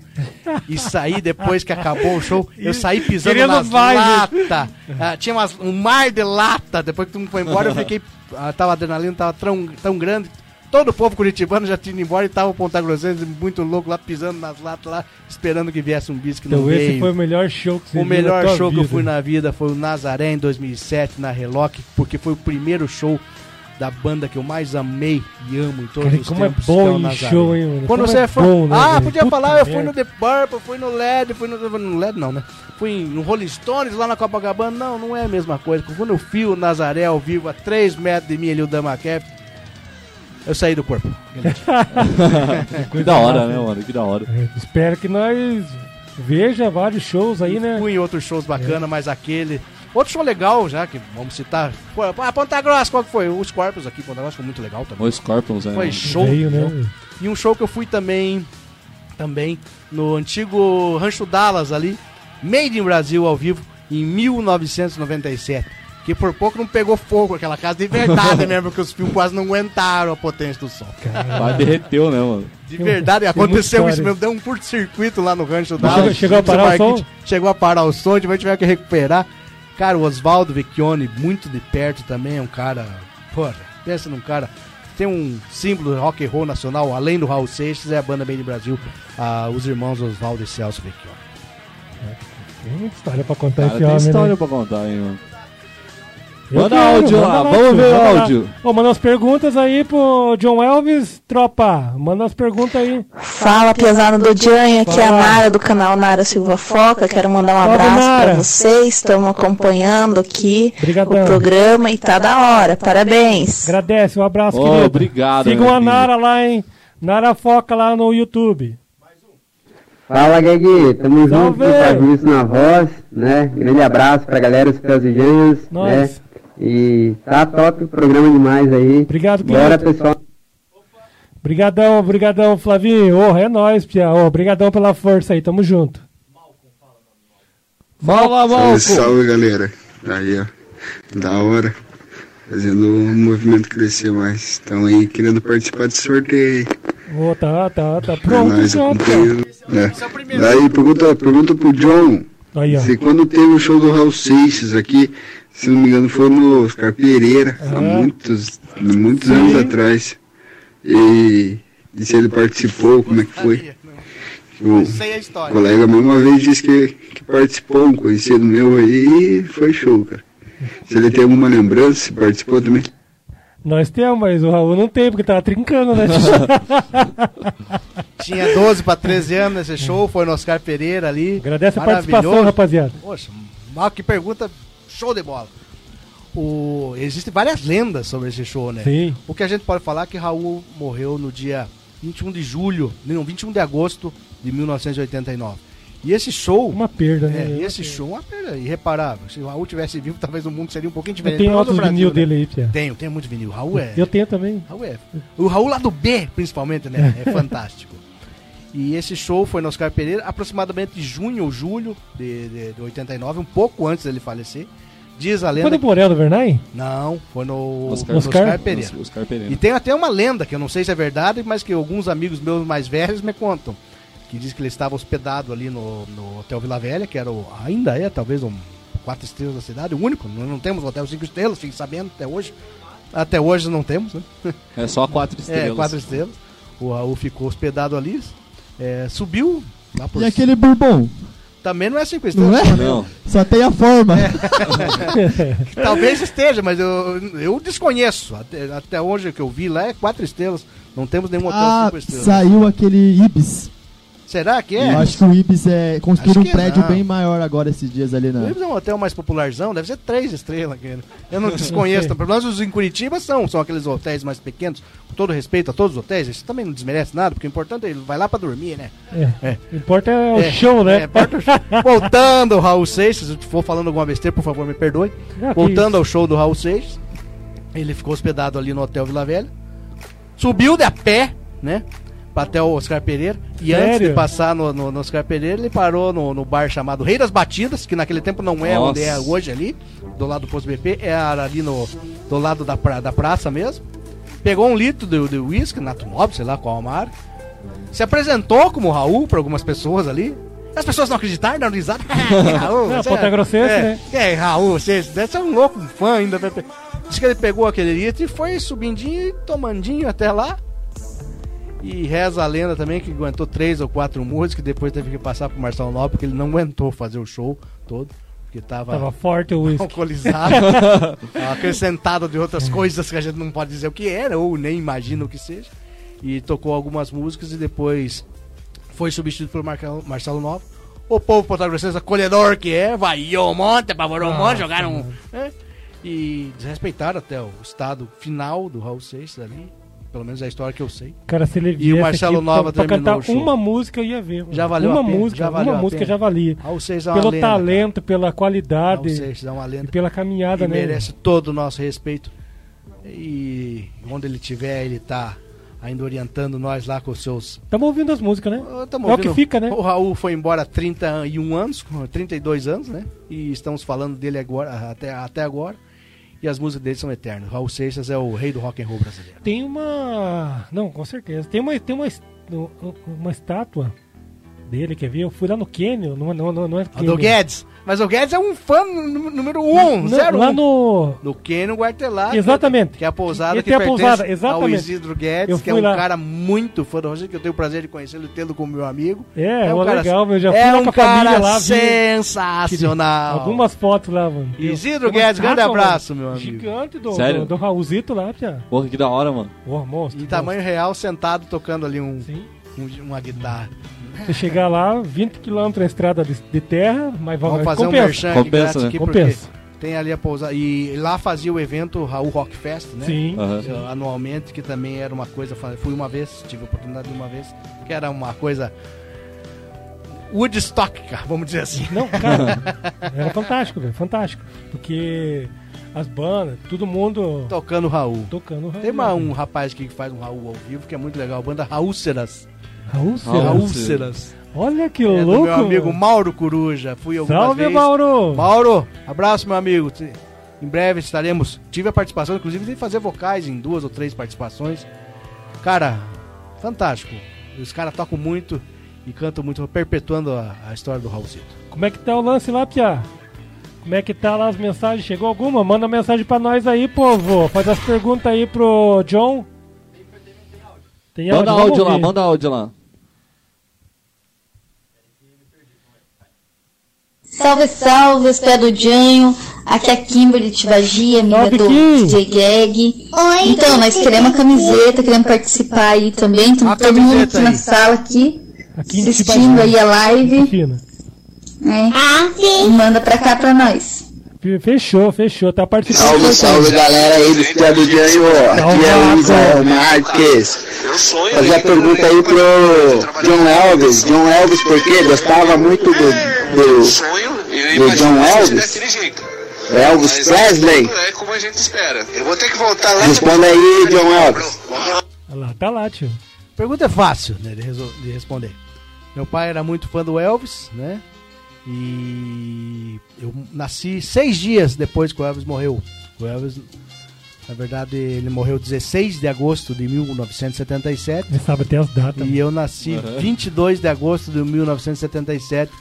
e saí depois que acabou o show. Eu saí pisando Querendo nas latas. Ah, tinha umas- um mar de lata. Depois que todo mundo foi embora, eu fiquei. ah, tava a adrenalina, tava tão, tão grande. Todo o povo curitibano já tinha ido embora e tava o Ponta Grossense muito louco lá, pisando nas latas lá, esperando que viesse um bis que não Então veio. esse foi o melhor show que você O melhor show que eu vida. fui na vida foi o Nazaré em 2007 na Reloc, porque foi o primeiro show da banda que eu mais amei e amo em todos Cara, os como é tempos. que é o bom Nazaré. show, hein, mano? Quando Como você é é fã. bom, né, ah, velho? podia Puta falar, eu fui merda. no The Purple, fui no LED, fui no, no LED não, né? Fui no Rolling Stones lá na Copacabana. Não, não é a mesma coisa. Quando eu fui o Nazaré ao vivo a 3 metros de mim ali, o Dama Cap, eu saí do corpo. Que da hora, né, mano? Que da hora. É, espero que nós veja vários shows aí, né? Fui em outros shows bacanas, mas aquele. Outro show legal, já que vamos citar. Foi, ah, Ponta Grossa, qual que foi? O Scorpions aqui, Ponta Grossa foi muito legal também. O Scorpions, né? Foi show. Veio, né? E um show que eu fui também, também no antigo Rancho Dallas ali, Made in Brasil ao vivo, em 1997. Que por pouco não pegou fogo aquela casa de verdade mesmo, porque os filmes quase não aguentaram a potência do som. Mas derreteu, né, mano? De verdade, aconteceu isso mesmo, deu um curto-circuito lá no Rancho Dallas. chegou- chegou a parar o som? Chegou a parar o som, tiver que recuperar. Cara, o Oswaldo Vecchione, muito de perto também, é um cara. Porra, pensa num cara. Tem um símbolo rock and roll nacional, além do Raul Seixas, é a banda Made in Brasil, ah, os irmãos Oswaldo e Celso Vecchione. Tem muita história pra contar Cara, esse tem homem, história né? pra contar, hein, mano. Manda quero, áudio manda lá, lá, vamos ver o lá. áudio. Ô, manda umas perguntas aí pro John Elvis, tropa. Manda umas perguntas aí. Fala, pesado do Janho, aqui é a. Nara do canal Nara Silva Foca. Quero mandar um abraço pra vocês. Estamos acompanhando aqui Obrigadão. o programa e tá da hora. Parabéns. Agradece, um abraço, Ô, querido. obrigado, Sigam a. Nara lá, hein? Nara Foca lá no YouTube. Fala, Gagui, tamo junto, isso na voz, né? Grande abraço pra galera, os Pelos né? E tá top o programa demais aí. Obrigado, Bora, querido. pessoal. Obrigadão, obrigadão, Flavinho. Ô, é nóis, Pia. Ô, obrigadão pela força aí, tamo junto. Fala, Salve, Malco! salve, galera. Aí, ó. Da hora. Fazendo o movimento crescer mais. Estão aí querendo participar desse sorteio aí. Ô, tá, tá, tá É pronto nóis, já, Pia. acompanhando. É. Daí, pergunta, pergunta pro John. Aí, ó. Se quando teve o show do Raul Seixas aqui, se não me engano, foi no Oscar Pereira, há Ah. muitos, muitos anos atrás. E, e se ele participou, como é que foi? O Sei a história. colega meu uma vez disse que, que participou, um conhecido meu aí, e foi show, cara. Se ele tem alguma lembrança, se participou também. Nós temos, mas o Raul não tem, porque tava trincando, né? Tinha 12 para 13 anos nesse show, foi no Oscar Pereira ali. Agradece a Maravilhoso. participação, rapaziada. Poxa, mal que pergunta, show de bola. O, existem várias lendas sobre esse show, né? Sim. O que a gente pode falar é que Raul morreu no dia 21 de julho, não, 21 de agosto de 1989. E esse show. Uma perda, né? É, esse show é uma perda irreparável. Se o Raul tivesse vivo, talvez o mundo seria um pouquinho diferente. outros no Brasil, vinil né? dele aí, Pia. Tenho, tenho muito vinil. Raul é. Eu tenho também. Raul é. O Raul lá do B, principalmente, né? É fantástico. E esse show foi no Oscar Pereira, aproximadamente de junho ou julho de, de, de 89, um pouco antes dele falecer. Diz a Foi lenda. no Borel do Vernay? Não, foi no Oscar- Oscar, Oscar? Pereira. Oscar Pereira. E tem até uma lenda, que eu não sei se é verdade, mas que alguns amigos meus mais velhos me contam. Que diz que ele estava hospedado ali no, no Hotel Vila Velha, que era o, ainda é talvez um quatro estrelas da cidade, o único. Nós não temos hotel cinco estrelas, fiquem sabendo, até hoje. Até hoje não temos, né? É só quatro estrelas. É, quatro estrelas. O Raul ficou hospedado ali. é, subiu lá por E aquele bourbon? Também não é cinco estrelas. Não é? só? Não. Só tem a forma. Talvez esteja, mas eu, eu desconheço. Até, até hoje que eu vi lá é quatro estrelas. Não temos nenhum hotel Ah, cinco estrelas. saiu aquele Ibis. Será que é? Eu acho que o Ibis é construir um prédio não. bem maior agora esses dias ali O na. Ibis é um hotel mais popularzão, deve ser três estrelas. cara. Eu não desconheço. Pelo menos os em Curitiba são, são aqueles hotéis mais pequenos. Com todo respeito a todos os hotéis, isso também não desmerece nada, porque o importante é ele vai lá pra dormir, né? É. É. O importa é o É, show, né? é, importa o. Voltando ao Raul Seixas, se for falando alguma besteira, por favor, me perdoe. Ah, Voltando ao show do Raul Seixas, ele ficou hospedado ali no Hotel Vila Velha. Subiu de a pé, né? Pra Até o Oscar Pereira. E antes Sério? de passar no, no- no Oscar Pereira, ele parou no, no bar chamado Rei das Batidas, que naquele tempo não é Nossa. onde é hoje ali, do lado do posto BP, era ali no, do lado da, pra- da praça mesmo. Pegou um litro de, de whisky, Nato Nobre, sei lá qual marca. Se apresentou como Raul para algumas pessoas ali. As pessoas não acreditaram, não risada. Ah, Raul, É, você Ponta Grossense, é, né? É, Raul, você deve ser um louco um fã ainda. Diz que ele pegou aquele litro e foi subindinho e tomandinho até lá. E reza a lenda também que aguentou três ou quatro músicas e depois teve que passar pro Marcelo Nobre porque ele não aguentou fazer o show todo. Porque tava, Tava forte o uísque. alcoolizado, acrescentado de outras coisas que a gente não pode dizer o que era, ou nem imagina o que seja. E tocou algumas músicas e depois foi substituído pelo Marcelo, Marcelo Nova. O povo português acolhedor que é, vaiou um monte, apavorou um monte, jogaram. E desrespeitaram até o estado final do Raul Seixas ali. Pelo menos é a história que eu sei. Cara, se ele E o Marcelo aqui Nova pra, pra cantar uma música, eu ia ver. Já valeu Uma a pena, música, já valeu uma música já valia. Raul Seixas é uma Pelo lenda, cara. talento, pela qualidade Raul Seixas é uma lenda. e pela caminhada, e né? merece todo o nosso respeito. E onde ele estiver, ele tá ainda orientando nós lá com os seus. Estamos ouvindo as músicas, né? Ah, tamo é o que fica, né? O Raul foi embora há 31 anos, com 32 anos, né? E estamos falando dele agora, até, até agora. E as músicas dele são eternas. Raul Seixas é o rei do rock and roll brasileiro. Tem uma. Não, com certeza. Tem uma, tem uma, uma estátua dele, quer ver? Eu fui lá no Canyon, não, não, não, não é O Canyon. do Guedes. Mas o Guedes é um fã nú- número 1, um, zero lá um. no. No Keno Guartelado. Exatamente. Que é a pousada Ele que tem a pertence pousada, ao exatamente. Isidro Guedes, Eu que é um lá. cara muito fã do Rogério, que eu tenho o prazer de conhecê-lo e tê-lo como meu amigo. É, um ó, cara- legal, meu. Já fui é lá um cara lá. vi- sensacional. Algumas fotos lá, mano. Isidro uma Guedes, grande abraço, mano, meu amigo. Gigante do, Sério? do, do Raulzito lá, Pia. Porra, que da hora, mano. Porra, monstro. Em tamanho real, sentado, tocando ali um, Sim. um- uma guitarra. Você chegar lá, 20 km na estrada de, de terra, mas vai Vamos fazer um compensa. merchan aqui Compensa, né? aqui, Compensa. porque tem ali a pousada. E lá fazia o evento Raul Rock Fest, né? Sim. Eh, Anualmente, que também era uma coisa. Fui uma vez, tive a oportunidade de uma vez, que era uma coisa. Woodstock, cara, vamos dizer assim. Não, cara, era fantástico, velho, fantástico. Porque as bandas, todo mundo Tocando Raul. tocando Raul. Tem uma- um rapaz aqui que faz um Raul ao vivo que é muito legal, a banda Raúceras. Raul, será? Raúceras. Olha que É do louco. meu amigo Mauro Coruja. Fui algumas Salve, vezes. Mauro. Mauro, abraço, meu amigo. Em breve estaremos. Tive a participação, inclusive, de fazer vocais em duas ou três participações. Cara, fantástico. Os caras tocam muito e cantam muito, perpetuando a, a história do Raulzito. Como é que tá o lance lá, Pia? Como é que tá lá as mensagens? Chegou alguma? Manda mensagem pra nós aí, povo. Faz as perguntas aí pro John. Tem Manda Vamos áudio lá, manda áudio lá. Salve, salve, do Janho. Aqui é a Kimberly Tibagia, amiga do Kim. DJ Gag. Oi, Então, nós queremos a camiseta, queremos participar aí também. Estamos todo mundo aqui na aí. sala aqui, Aqui assistindo aí a live. Né? Ah, E sim. manda pra cá pra nós. Fe- Fechou, fechou. Tá participando. Salve, salve galera aí do Piado de Anjo. Aqui é o Israel Marques. Fazer a pergunta aí pro John Elvis. John Elvis, por quê? Gostava muito do, do, do John Elvis? Elvis Presley? É como a gente espera. Eu vou ter que voltar lá. Responda aí, John Elvis. Olha lá, tá lá, tio. Pergunta é fácil né, de, responder. Meu pai era muito fã do Elvis, né? E eu nasci seis dias depois que o Elvis morreu. O Elvis, na verdade, ele morreu 16 de agosto de 1977. Ele sabe até as datas. E eu nasci 22 de agosto de 1977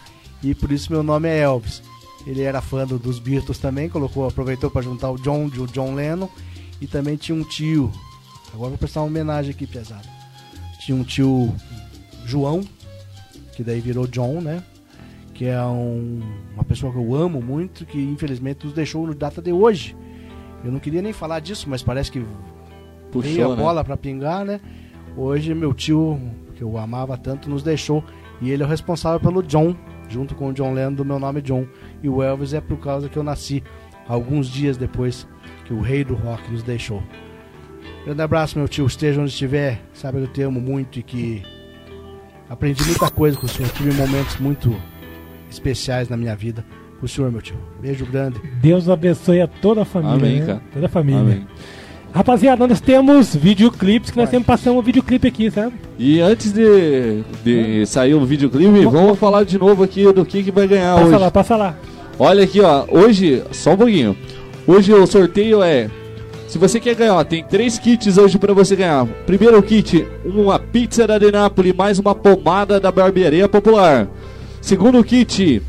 e por isso meu nome é Elvis. Ele era fã do- dos Beatles também, colocou, aproveitou para juntar o John de o John Lennon e também tinha um tio. Agora vou prestar uma homenagem aqui, pesado. Tinha um tio João, que daí virou John, né? Que é um- uma pessoa que eu amo muito, que infelizmente nos deixou no data de hoje. Eu não queria nem falar disso, mas parece que veio a Puxou, né? bola pra pingar, né? Hoje meu tio, que eu amava tanto, nos deixou. E ele é o responsável pelo John, junto com o John Lennon, do meu nome John. E o Elvis é por causa que eu nasci alguns dias depois que o rei do rock nos deixou. Grande abraço, meu tio. Esteja onde estiver, sabe que eu te amo muito e que aprendi muita coisa com o senhor. Tive momentos muito especiais na minha vida com o senhor, meu tio. Beijo grande. Deus abençoe a toda a família. Amém, né? cara. Toda a família. Amém. Rapaziada, nós temos videoclipes que nós sempre passamos um videoclipe aqui, sabe? E antes de, de sair o videoclipe, vamos falar de novo aqui do que, que vai ganhar Passa hoje. lá, passa lá. Olha aqui, ó. Hoje, só um pouquinho. Hoje o sorteio é. Se você quer ganhar, ó, tem três kits hoje pra você ganhar. Primeiro kit, uma pizza da De Napoli mais uma pomada da barbearia popular. Segundo kit,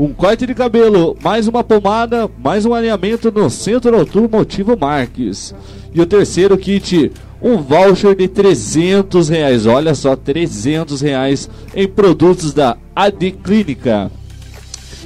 um corte de cabelo mais uma pomada mais um alinhamento no Centro Automotivo Marques. E o terceiro kit, um voucher de 300 reais. Olha só, 300 reais em produtos da AD Clínica.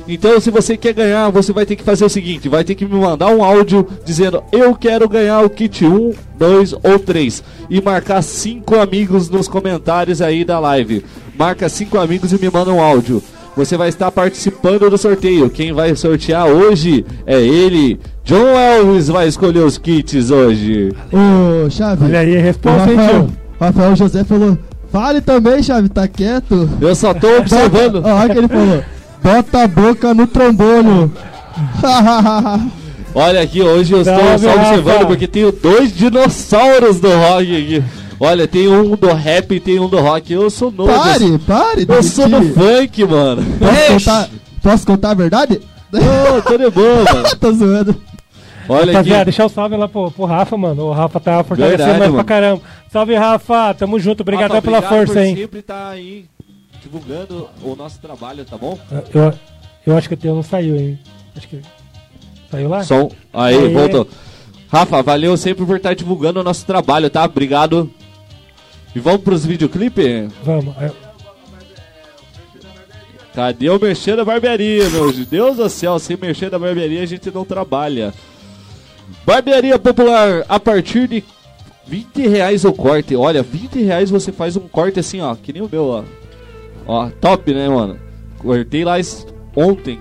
Então, se você quer ganhar, você vai ter que fazer o seguinte: vai ter que me mandar um áudio dizendo eu quero ganhar o kit 1, 2 ou 3 e marcar cinco amigos nos comentários aí da live. Marca cinco amigos e me manda um áudio. Você vai estar participando do sorteio. Quem vai sortear hoje é ele. John Elvis vai escolher os kits hoje. Ô, Chave. Olha aí, o responsa, hein, Rafael, José falou: Fale também, Chave, tá quieto? Eu só tô observando. Olha que ele falou: Bota a boca no trombone. Olha aqui, hoje eu estou só observando Rafa. porque tenho dois dinossauros do rock aqui. Olha, tem um do rap e tem um do rock. Eu sou novo. pare, pare. Eu sou do funk, mano. Posso contar, posso contar a verdade? Ô, tô de boa, mano. Tô zoando. Olha Rapaziada, aqui. deixar o salve lá pro, pro Rafa, mano. O Rafa tá fortalecendo Verdade, nós pra caramba. Salve, Rafa. Tamo junto. Obrigado Rafa, pela obrigado força, por hein. sempre tá aí divulgando o nosso trabalho, tá bom? Eu, eu acho que o teu não saiu, hein. Acho que. Saiu lá? Som. Aí, Aê. voltou. Rafa, valeu sempre por estar divulgando o nosso trabalho, tá? Obrigado. E vamos pros videoclipes? Vamos. é, Cadê o mexer da barbearia, meu Deus do céu? Sem mexer da barbearia a gente não trabalha. Barbearia popular, a partir de 20 reais o corte. Olha, 20 reais você faz um corte assim, ó, que nem o meu, ó. Ó, top, né, mano? Cortei lá ontem.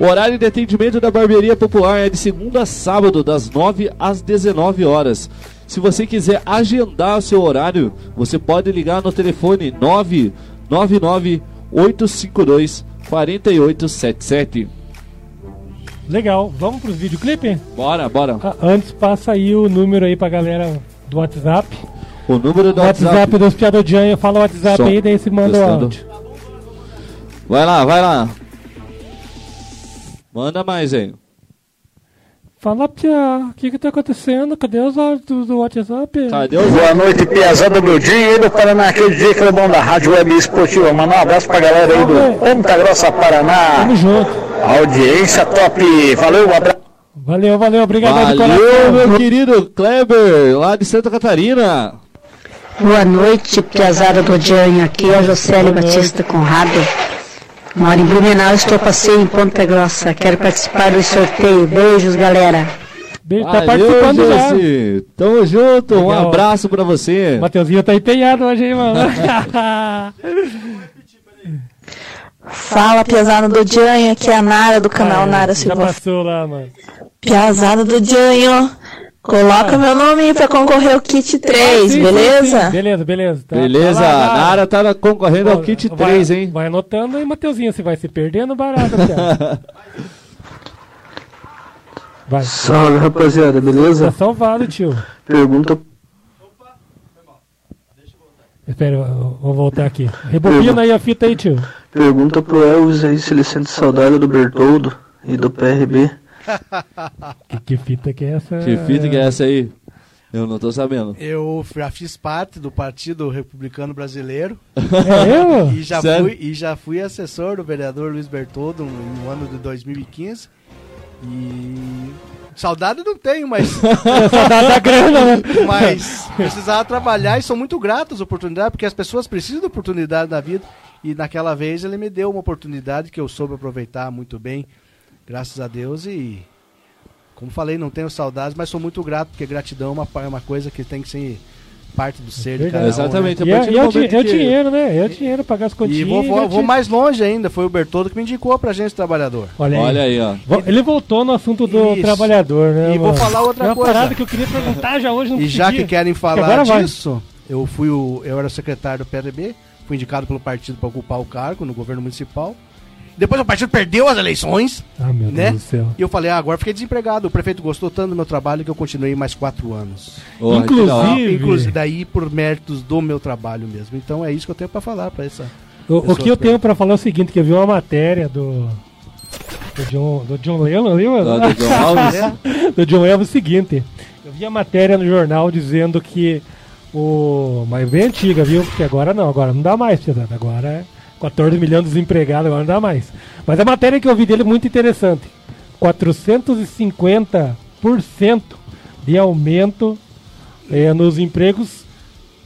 O horário de atendimento da barbearia popular é de segunda a sábado, das 9 às 19 horas. Se você quiser agendar o seu horário, você pode ligar no telefone 999 852 4877. Legal, vamos pros videoclipes? Bora, bora. Ah, antes, passa aí o número aí pra galera do WhatsApp. O número do O WhatsApp, WhatsApp. dos Piadodinha, fala o WhatsApp Som. aí, daí você manda o Testando. áudio. Vai lá, vai lá. Manda mais aí. Fala, Pia, o que que tá acontecendo? Cadê os áudios do, do WhatsApp? Cadê os Boa noite, Piazada do dia aí do Paraná, aquele dia que é bom da Rádio Web Esportiva. Mandar um abraço pra galera aí do Ponta Grossa, Paraná. Tamo junto. Audiência top. Valeu, um abraço. Valeu, valeu, obrigado Valeu, coração. meu querido Kleber, lá de Santa Catarina. Boa noite, Piazada do Janho. Aqui é a Jocélio Batista Conrado. Moro em Blumenau, estou passeio em Ponta Grossa. Quero participar do sorteio. Beijos, galera. Beijo, tá Valeu, participando já. Tamo junto, um Legal. abraço pra você. Mateuzinho tá empenhado hoje, hein, mano? Fala, Piazada do Janho, aqui é a Nara do canal Nara Já Silva. passou lá, mano. Piazada do Janho, coloca meu nome aí pra concorrer ao kit 3, Sim, sim, beleza? sim. Beleza, beleza. Tá- Beleza, tá lá, a Nara tá concorrendo ao kit vai, 3, hein? Vai anotando aí, Mateuzinho, você vai se perdendo barato. Vai. Salve rapaziada, beleza? Tá salvado, tio. Pergunta. Espera, eu vou voltar aqui. Rebobina aí a fita aí, tio. Pergunta pro Elvis aí se ele sente saudade do Bertoldo e do PRB. Que, que fita que é essa? Que fita que é essa aí? Eu não tô sabendo. Eu já fiz parte do Partido Republicano Brasileiro. É eu? E já, Sério? fui, e já fui assessor do vereador Luiz Bertoldo no, no ano de 2015. E. Saudade não tenho, mas. saudade da grana, né? Mas precisava trabalhar e sou muito grato às oportunidades, porque as pessoas precisam de oportunidade na vida. E naquela vez ele me deu uma oportunidade que eu soube aproveitar muito bem, graças a Deus. E como falei, não tenho saudades, mas sou muito grato, porque gratidão é uma, é uma coisa que tem que ser parte do ser de cada um, Exatamente, né? E é, e é o, é o dinheiro, né? É o dinheiro, pagar as E continhas. vou, vou, né, vou mais longe ainda, foi o Bertoldo que me indicou pra gente trabalhador. Olha aí. Olha aí, ó. Ele voltou no assunto do Isso. trabalhador, né? E vou mano? falar outra é uma coisa. parada que eu queria perguntar já hoje não E já que consegui. querem falar vai. disso, eu fui o, eu era secretário do PRB, fui indicado pelo partido para ocupar o cargo no governo municipal. Depois o partido perdeu as eleições, Ah, meu né? Deus do céu. E eu falei, ah, agora fiquei desempregado. O prefeito gostou tanto do meu trabalho que eu continuei mais quatro anos. Hora. Inclusive- Inclusive, daí por méritos do meu trabalho mesmo. Então é isso que eu tenho para falar para essa. O, o que eu tenho pra falar é o seguinte, que eu vi uma matéria do... Do John, do John Lennon ali, mano. Ah, do John Alves? do John Elvis, o seguinte. Eu vi a matéria no jornal dizendo que o... Mas bem antiga, viu? Porque agora não, agora não dá mais, Pedro. Agora é 14 milhões de desempregados, agora não dá mais. Mas a matéria que eu vi dele é muito interessante. 450% de aumento eh, nos empregos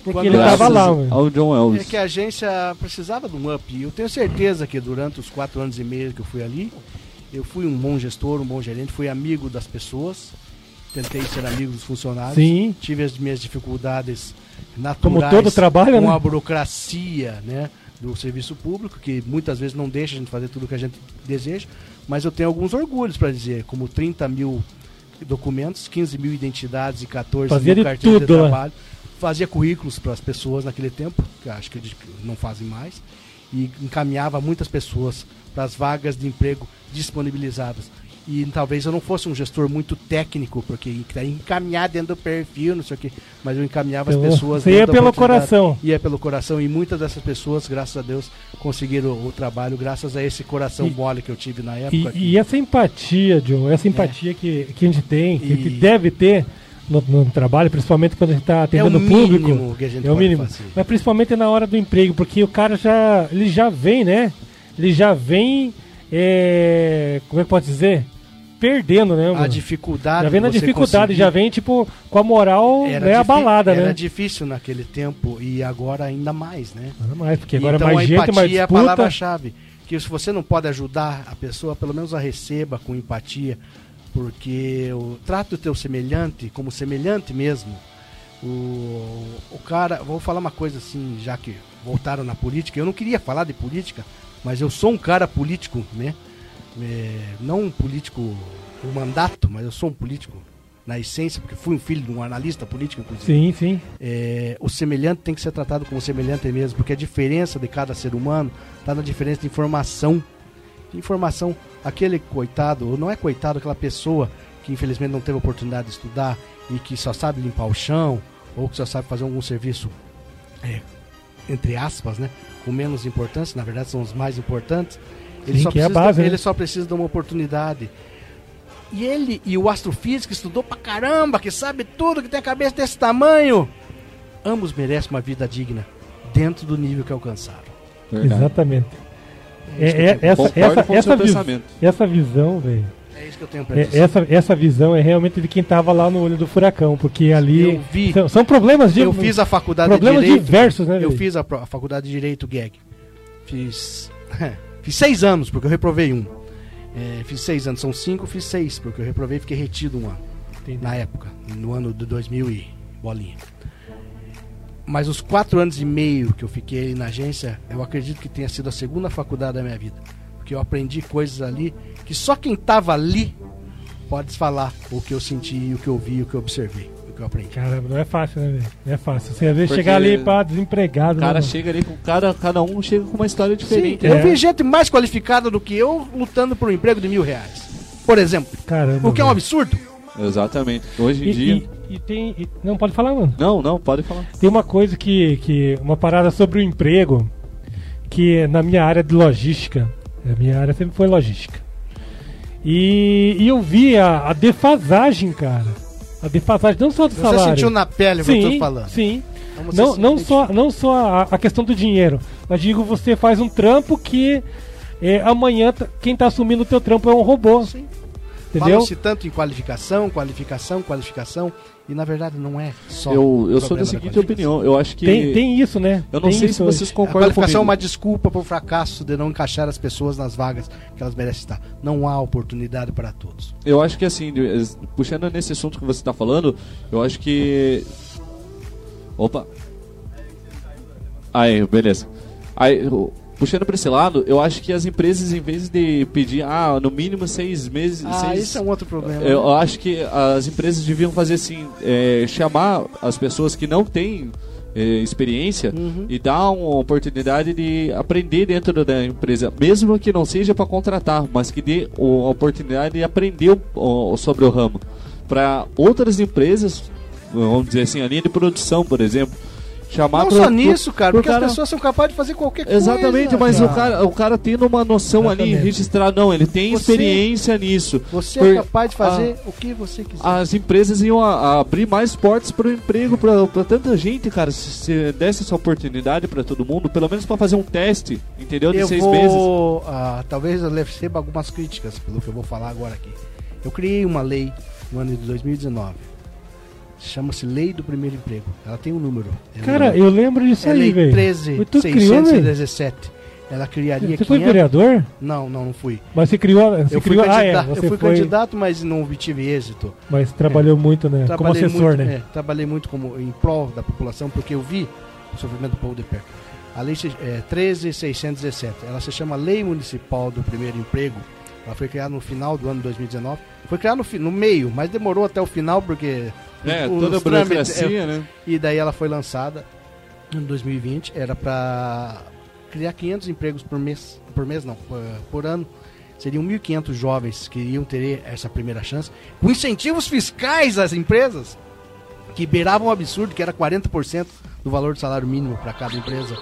porque Quando ele graças tava lá. Ao John É Elvis. que a agência precisava de um up. E eu tenho certeza que durante os quatro anos e meio que eu fui ali, eu fui um bom gestor, um bom gerente, fui amigo das pessoas, tentei ser amigo dos funcionários. Sim. Tive as minhas dificuldades naturais. Como todo trabalho, com né? a burocracia, né? Do serviço público, que muitas vezes não deixa a gente fazer tudo o que a gente deseja, mas eu tenho alguns orgulhos para dizer, como 30 mil documentos, 15 mil identidades e 14 Fazia mil de carteiras de tudo, né? trabalho fazia currículos para as pessoas naquele tempo, que acho que eles não fazem mais, e encaminhava muitas pessoas para as vagas de emprego disponibilizadas. E talvez eu não fosse um gestor muito técnico, porque encaminhar dentro do perfil, não sei o quê, mas eu encaminhava as pessoas. você ia da pelo coração. Ia pelo coração, e muitas dessas pessoas, graças a Deus, conseguiram o trabalho, graças a esse coração E- mole que eu tive na época. E, e essa empatia, John, essa empatia que, que a gente tem, que, que É. E- deve ter no, no trabalho, principalmente quando a gente está atendendo É o o público. mínimo que a gente é o mínimo. fazer. Mas principalmente na hora do emprego, porque o cara já, ele já vem, né? Ele já vem, é, como é que pode dizer? Perdendo, né? A mano? dificuldade Já vem na dificuldade, conseguir- já vem, tipo, com a moral né, difi- abalada, era né? difícil naquele tempo e agora ainda mais, né? Ainda mais, porque agora então, é mais a gente, mais empatia é a disputa. palavra-chave. Que se você não pode ajudar a pessoa, pelo menos a receba com empatia, porque o trato do teu semelhante como semelhante mesmo. O, o cara, vou falar uma coisa assim, já que voltaram na política, eu não queria falar de política, mas eu sou um cara político, né? É, não um político por mandato, mas eu sou um político na essência, porque fui um filho de um analista político, inclusive. Sim, sim. É, o semelhante tem que ser tratado como semelhante mesmo, porque a diferença de cada ser humano está na diferença de informação. De informação, aquele coitado, ou não é coitado, aquela pessoa que infelizmente não teve oportunidade de estudar e que só sabe limpar o chão, ou que só sabe fazer algum serviço, é, entre aspas, né, com menos importância, na verdade são os mais importantes. Ele, Sim, só, é precisa, base, né? ele só precisa de uma oportunidade. E ele e o astrofísico estudou pra caramba, que sabe tudo, que tem a cabeça desse tamanho. Ambos merecem uma vida digna, dentro do nível que alcançaram. Exatamente. É É, é, essa, essa, essa, vis- pensamento. essa visão, velho. É isso que eu tenho pra É, dizer. essa, essa visão é realmente de quem tava lá no olho do furacão, porque ali Eu vi. são, são problemas de Eu fiz a faculdade de Direito. diversos, né? Eu fiz a, a faculdade de Direito GAG. Fiz. fiz seis anos, porque eu reprovei um. É, fiz seis anos, são cinco, fiz seis, porque eu reprovei e fiquei retido um ano. Na época, no ano de 2000 e bolinha. Mas os quatro anos e meio que eu fiquei na agência, eu acredito que tenha sido a segunda faculdade da minha vida. Porque eu aprendi coisas ali que só quem tava ali pode falar o que eu senti, o que eu vi, o que eu observei, o que eu aprendi. Caramba, não é fácil, né, velho? Não é fácil. Você às vezes Porque chegar ali pra desempregado. O cara né, chega ali com cada, cada um chega com uma história Sim, diferente. eu É. vi gente mais qualificada do que eu lutando por um emprego de mil reais. Por exemplo. Caramba, O que é um absurdo. Exatamente. Hoje em E, dia. e- e tem. e- não, pode falar, mano. Não, não, pode falar. Tem uma coisa que, que. Uma parada sobre o emprego, que na minha área de logística, a minha área sempre foi logística. E, e eu vi a, a defasagem, cara. A defasagem não só do Você salário. sentiu na pele o que sim, eu tô falando. Sim. Então você Não, não só, não só a, a questão do dinheiro, mas digo, você faz um trampo que é, amanhã quem tá assumindo o teu trampo é um robô. Entendeu? Falam-se tanto em qualificação, qualificação, qualificação, e na verdade não é só. Eu, eu sou da seguinte opinião. Eu acho que. Tem, tem isso, né? Eu não Tem sei isso se hoje. vocês A concordam qualificação é comigo. uma desculpa para o fracasso de não encaixar as pessoas nas vagas que elas merecem estar. Não há oportunidade para todos. Eu acho que assim, de- puxando nesse assunto que você está falando, eu acho que. Opa! Aí, beleza. Aí, puxando para esse lado, eu acho que as empresas, em vez de pedir, ah, no mínimo seis meses. Ah, seis, isso é um outro problema. Eu acho que as empresas deviam fazer assim, é, chamar as pessoas que não têm é, experiência Uhum. e dar uma oportunidade de aprender dentro da empresa, mesmo que não seja para contratar, mas que dê o- a oportunidade de aprender o- o- sobre o ramo. Para outras empresas, vamos dizer assim, a linha de produção, por exemplo, chamar Não pro- só nisso, cara, porque as pessoas são capazes de fazer qualquer coisa. Exatamente, mas o cara, o cara tendo uma noção ali, Exatamente. registrar, não, ele tem Você- experiência nisso. Você Por- é capaz de fazer a- o que você quiser. as empresas iam a- a abrir mais portas para o emprego para tanta gente, cara. Se, se desse essa oportunidade para todo mundo, pelo menos para fazer um teste, entendeu? De eu seis vou, meses. ah, talvez eu receba algumas críticas pelo que eu vou falar agora aqui. Eu criei uma lei no ano de 2019. Chama-se Lei do Primeiro Emprego. Ela tem um número. É Cara, número- eu lembro disso é aí, velho. 13, Mas tu criou, velho? 617. Ela criaria Você foi 500 vereador? Não, não, não fui. Mas você criou. Você eu fui, criou ah, é, eu fui foi- candidato, mas não obtive êxito. Mas trabalhou muito, né? Como Trabalhei assessor, muito, né? é, trabalhei muito como, em prol da população, porque eu vi o sofrimento do povo de perto. A lei é, 13.617, ela se chama Lei Municipal do Primeiro Emprego. Ela foi criada no final do ano de 2019. Foi criada no, no meio, mas demorou até o final, porque... É, os toda a burocracia, é, né? E daí ela foi lançada em 2020. Era para criar 500 empregos por mês. Por mês não, por, por ano. Seriam 1.500 jovens que iriam ter essa primeira chance. Com incentivos fiscais às empresas, que beiravam um absurdo, que era 40% do valor do salário mínimo para cada empresa.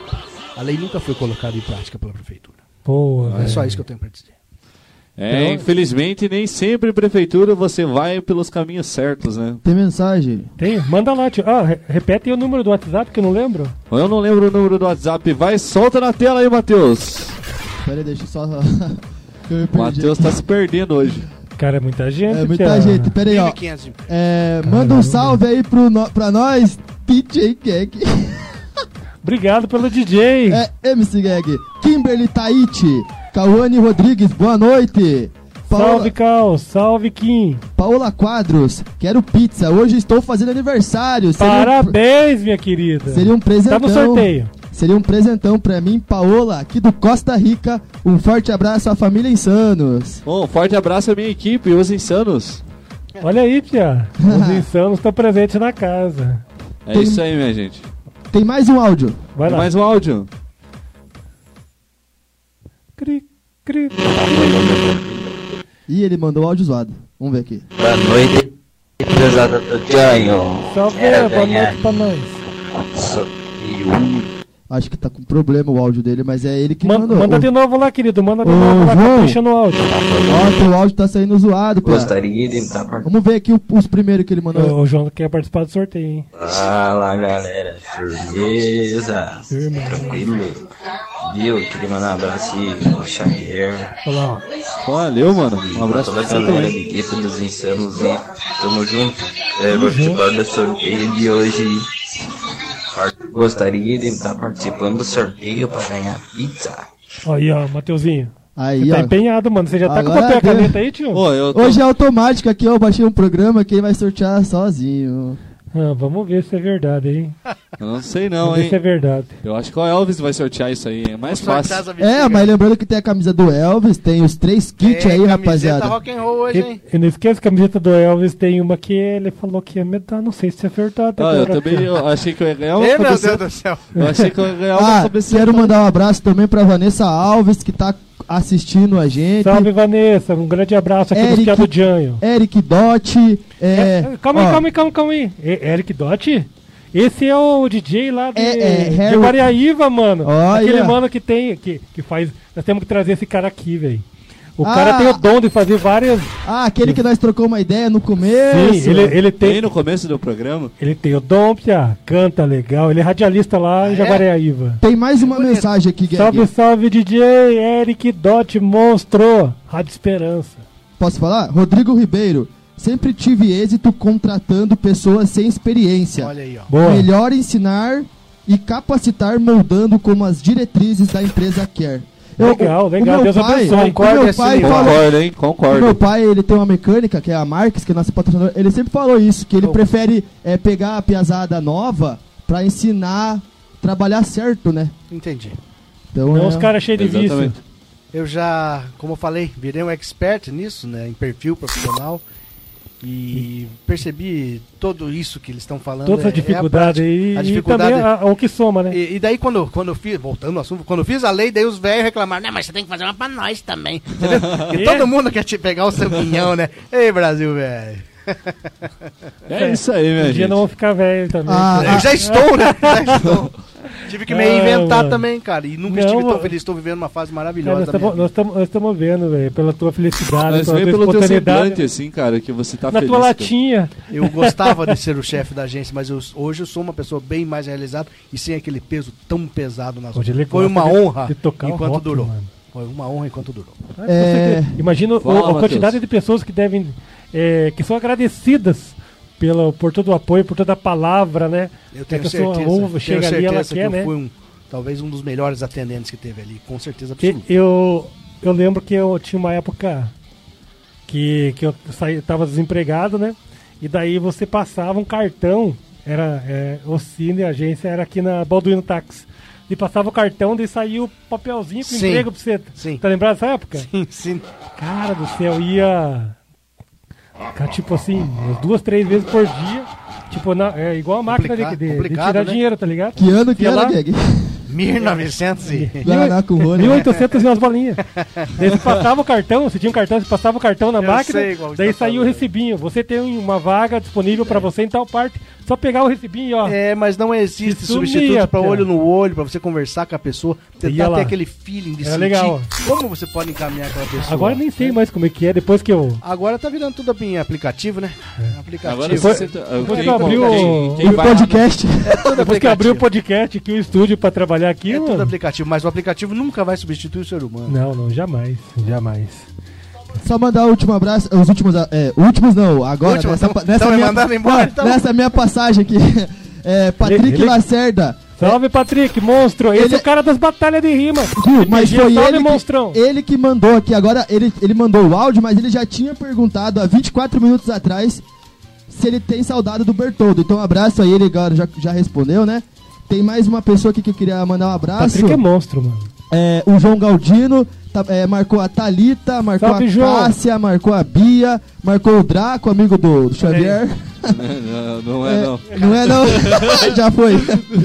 A lei nunca foi colocada em prática pela prefeitura. Pô, é só isso que eu tenho para dizer. É, Então- infelizmente, nem sempre prefeitura você vai pelos caminhos certos, né? Tem mensagem? Tem? Manda lá, tio. Ah, re- repete aí o número do WhatsApp que eu não lembro. Eu não lembro o número do WhatsApp. Vai, solta na tela aí, Matheus. Pera aí, deixa eu só. eu. Matheus tá se perdendo hoje. Cara, é muita gente. É muita Tia. gente. Pera aí, ó. 1.500 É, manda um salve aí pro, no, pra nós, DJ Gag. Obrigado pelo DJ. É, MC Gag. Kimberly Taiti. Cauane Rodrigues, boa noite. Salve, Cal. Salve, Kim. Paola Quadros, quero pizza. Hoje estou fazendo aniversário. Seria um- Parabéns, minha querida. Seria um presentão. Tá no sorteio. Seria um presentão pra mim, Paola, aqui do Costa Rica. Um forte abraço à família Insanos. Bom, forte abraço à minha equipe, os insanos. Olha aí, Pia. Os insanos estão presentes na casa. É Tem- isso aí, minha gente. Tem mais um áudio. Vai Tem lá. mais um áudio. Cri, cri. Ih, ele mandou áudio zoado. Vamos ver aqui. Boa noite, pesada do Janho. Salve, boa noite pra nós. sorteio. Acho que tá com problema o áudio dele, mas é ele que Manda, mandou. manda de novo lá, querido. Manda de Ô, novo lá, João. capricha no áudio. Ó, teu áudio tá saindo zoado, cara. Gostaria de entrar pra... Vamos ver aqui o- os primeiros que ele mandou. O, o João quer participar do sorteio, hein? Fala galera, firmeza, tranquilo. Viu? Queria mandar um abraço aí pro Xavier. Olha lá, Valeu, mano. Um abraço pra galera também. de equipe dos insanos e tamo junto. É, vou participar do sorteio de hoje. Gostaria de estar participando do sorteio pra ganhar pizza. Aí, ó, Mateuzinho. Aí, Você tá ó. empenhado, mano. Você já tá com o Agora papel e a deu. caneta aí, tio? Eu tô... Hoje é automático aqui, ó. Eu baixei um programa que ele vai sortear sozinho. Ah, vamos ver se é verdade, hein? Eu não sei não, vamos ver hein. se é verdade. Eu acho que o Elvis vai sortear isso aí. É mais fácil. É, mas lembrando que tem a camisa do Elvis, tem os três kits aí, rapaziada. rock and roll hoje, hein? E, e não esqueça que a camiseta do Elvis tem uma que ele falou que ia me dar. Não sei se é verdade. Ah, eu também eu achei que eu ia ganhar uma Ei, meu Deus do céu. Eu achei que eu ia ganhar uma Ah, cabeça. quero mandar um abraço também pra Vanessa Alves, que tá assistindo a gente. Salve, Vanessa. Um grande abraço aqui do Eric- Piado Janho. Eric Dotti. É, Calma aí, ó, calma aí, calma, calma aí. E- Eric Dotti? Esse é o DJ lá de, É, é, de Harry- Guariaíva, mano. Olha. Aquele mano que tem, que, que faz... Nós temos que trazer esse cara aqui, velho. O Ah. cara tem o dom de fazer várias... Ah, aquele que nós trocou uma ideia no começo. Sim, ele, ele Bem tem... no começo do programa. Ele tem o dom, Pia. Canta legal. Ele é radialista lá em Jaguariaíva. Tem mais uma mensagem aqui, Gag. Salve, salve, DJ Eric Dot Monstro. Rádio Esperança. Posso falar? Rodrigo Ribeiro. Sempre tive êxito contratando pessoas sem experiência. Olha aí, ó. Boa. Melhor ensinar e capacitar moldando como as diretrizes da empresa quer. Legal, o legal. meu Deus pai- abençoe. Concordo, meu pai assim, Concordo, hein? O meu Concordo. pai, ele tem uma mecânica, que é a Marques, que é nossa patrocinadora. Ele sempre falou isso, que ele Oh. prefere é, pegar a piazada nova pra ensinar, trabalhar certo, né? Entendi. Então, Não é- os caras cheios de vício. Eu já, como eu falei, virei um expert nisso, né? Em perfil profissional. E percebi tudo isso que eles estão falando. Toda essa é- é a dificuldade prática. aí. A E dificuldade. também a- o que soma, né? E, e daí quando, quando eu fiz, voltando ao assunto, quando eu fiz a lei, daí os velhos reclamaram, né, mas você tem que fazer uma pra nós também. E todo mundo quer te pegar o seu pinhão, né? Ei, Brasil, velho. É isso aí, minha Um dia gente. não vou ficar velho também. Ah, Eu já estou, né? Já estou. Tive que me Ah, reinventar mano. também, cara. E nunca Não, estive tão feliz. Estou vivendo uma fase Cara, maravilhosa. vida. nós estamos- vendo, velho, pela tua felicidade, Mas pela vem tua pelo teu semblante, assim, cara, que você tá na feliz. tua cara. latinha. Eu gostava de ser o chefe da agência, mas eu- hoje eu sou uma pessoa bem mais realizada e sem aquele peso tão pesado nas Hoje ele Foi uma de- honra de enquanto rock, durou. mano. Foi uma honra enquanto durou. É, Imagina o- Fala, a quantidade de pessoas que devem. é, que são agradecidas pelo, por todo o apoio, por toda a palavra, né? Eu a tenho certeza, ouve, tenho chega ali, certeza ela que quer, eu né? fui um, talvez um dos melhores atendentes que teve ali, com certeza absoluta. eu, eu lembro que eu tinha uma época que, que eu saí, tava desempregado, né? E daí você passava um cartão, era é, o Cine, a agência era aqui na Balduino Táxi. E passava o cartão, daí saía o papelzinho com Sim. emprego pra você. Sim. Tá lembrado dessa época? Sim, sim. Cara do céu, ia. Cara, tipo assim, umas duas, três vezes por dia. Tipo, na, é igual a máquina de, de- de tirar né? dinheiro, tá ligado? que ano que era, lá, Gag? 1900 e... Guaraná com Rony. 1800 e umas bolinhas. Daí você passava o cartão, você tinha um cartão, você passava o cartão na Eu máquina, sei daí tá saía o recibinho. Você tem uma vaga disponível pra você em tal parte, só pegar o recibinho, ó. É, mas não existe substituto pra cara. olho no olho, pra você conversar com a pessoa, tentar ter aquele feeling de Era sentir legal. como você pode encaminhar aquela pessoa. Agora eu nem sei mais como é que é, depois que eu. Agora tá virando tudo em aplicativo, né? Aplicativo. Agora você tá- Depois que eu abri o, quem- quem O podcast. É tudo depois que eu abri o podcast aqui, o estúdio pra trabalhar aqui, É mano. tudo aplicativo, mas o aplicativo nunca vai substituir o ser humano. Não, não, jamais, jamais. Só mandar o último abraço. Os últimos. É, últimos não, agora. Último, nessa, tamo- nessa me minha, mandando embora, não, então? nessa minha passagem aqui. É, Patrick Ele- ele- Lacerda. Salve, Patrick, monstro! Esse Ele- é o cara das batalhas de rima. Viu? Mas foi salve, ele monstrão. que, ele que mandou aqui. Agora, ele, ele mandou o áudio, mas ele já tinha perguntado há 24 minutos atrás se ele tem saudade do Bertoldo. Então, um abraço aí, ele agora já, já respondeu, né? Tem mais uma pessoa aqui que eu queria mandar um abraço. Patrick é monstro, mano. É, o João Galdino. Tá- é, marcou a Thalita, marcou Salve, a João. Cássia, marcou a Bia, marcou o Draco, amigo do, do Xavier. não, não é, não. Não é não? Já foi.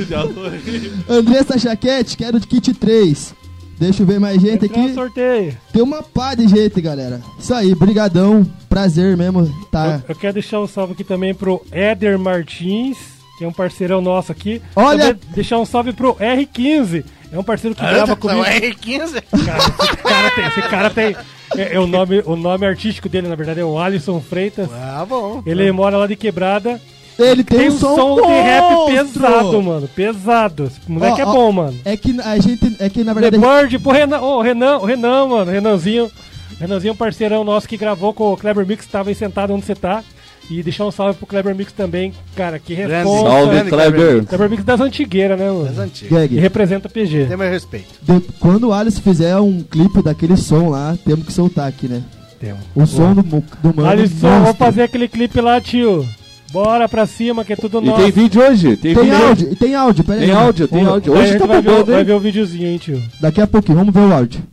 Já foi. Andressa Chaquete, quero de kit 3. Deixa eu ver mais gente Entrou aqui. sorteio. Tem uma pá de gente, galera. Isso aí, brigadão. Prazer mesmo, tá? Eu quero deixar um salve aqui também pro Éder Martins, que é um parceirão nosso aqui. Olha- Também deixar um salve pro R15. É um parceiro que Ah, grava comigo. R15? Cara, esse cara tem. Esse cara tem é, é o, nome, o nome artístico dele, na verdade, é o Alisson Freitas. Ah, bom. Ele mora lá de quebrada. Ele tem, um som, de rap pesado, mano. Pesado. Esse moleque Ó, é bom, mano. É que a gente. É que na The verdade. Bird, pô, Renan, ô, Renan, o Renan, mano, Renanzinho. Renanzinho é um parceirão nosso que gravou com o Kleber Mix, tava aí sentado onde você tá. E deixar um salve pro Kleber Mix também, cara, que responde. Salve, Kleber. Kleber Mix das antigueiras, né, mano? Das antigas. Gag. E representa o PG. Tem meu respeito. de- quando o Alisson fizer um clipe daquele som lá, temos que soltar aqui, né? Temos. O som do, do mano. Alisson, vamos fazer aquele clipe lá, tio. Bora pra cima, que é tudo E nosso. tem vídeo hoje? Tem, Tem vídeo áudio, e tem áudio, pera aí. Tem áudio, tem áudio. Hoje tá vai, ver, bombando, vai ver o videozinho, hein, tio. Daqui a pouquinho, vamos ver o áudio.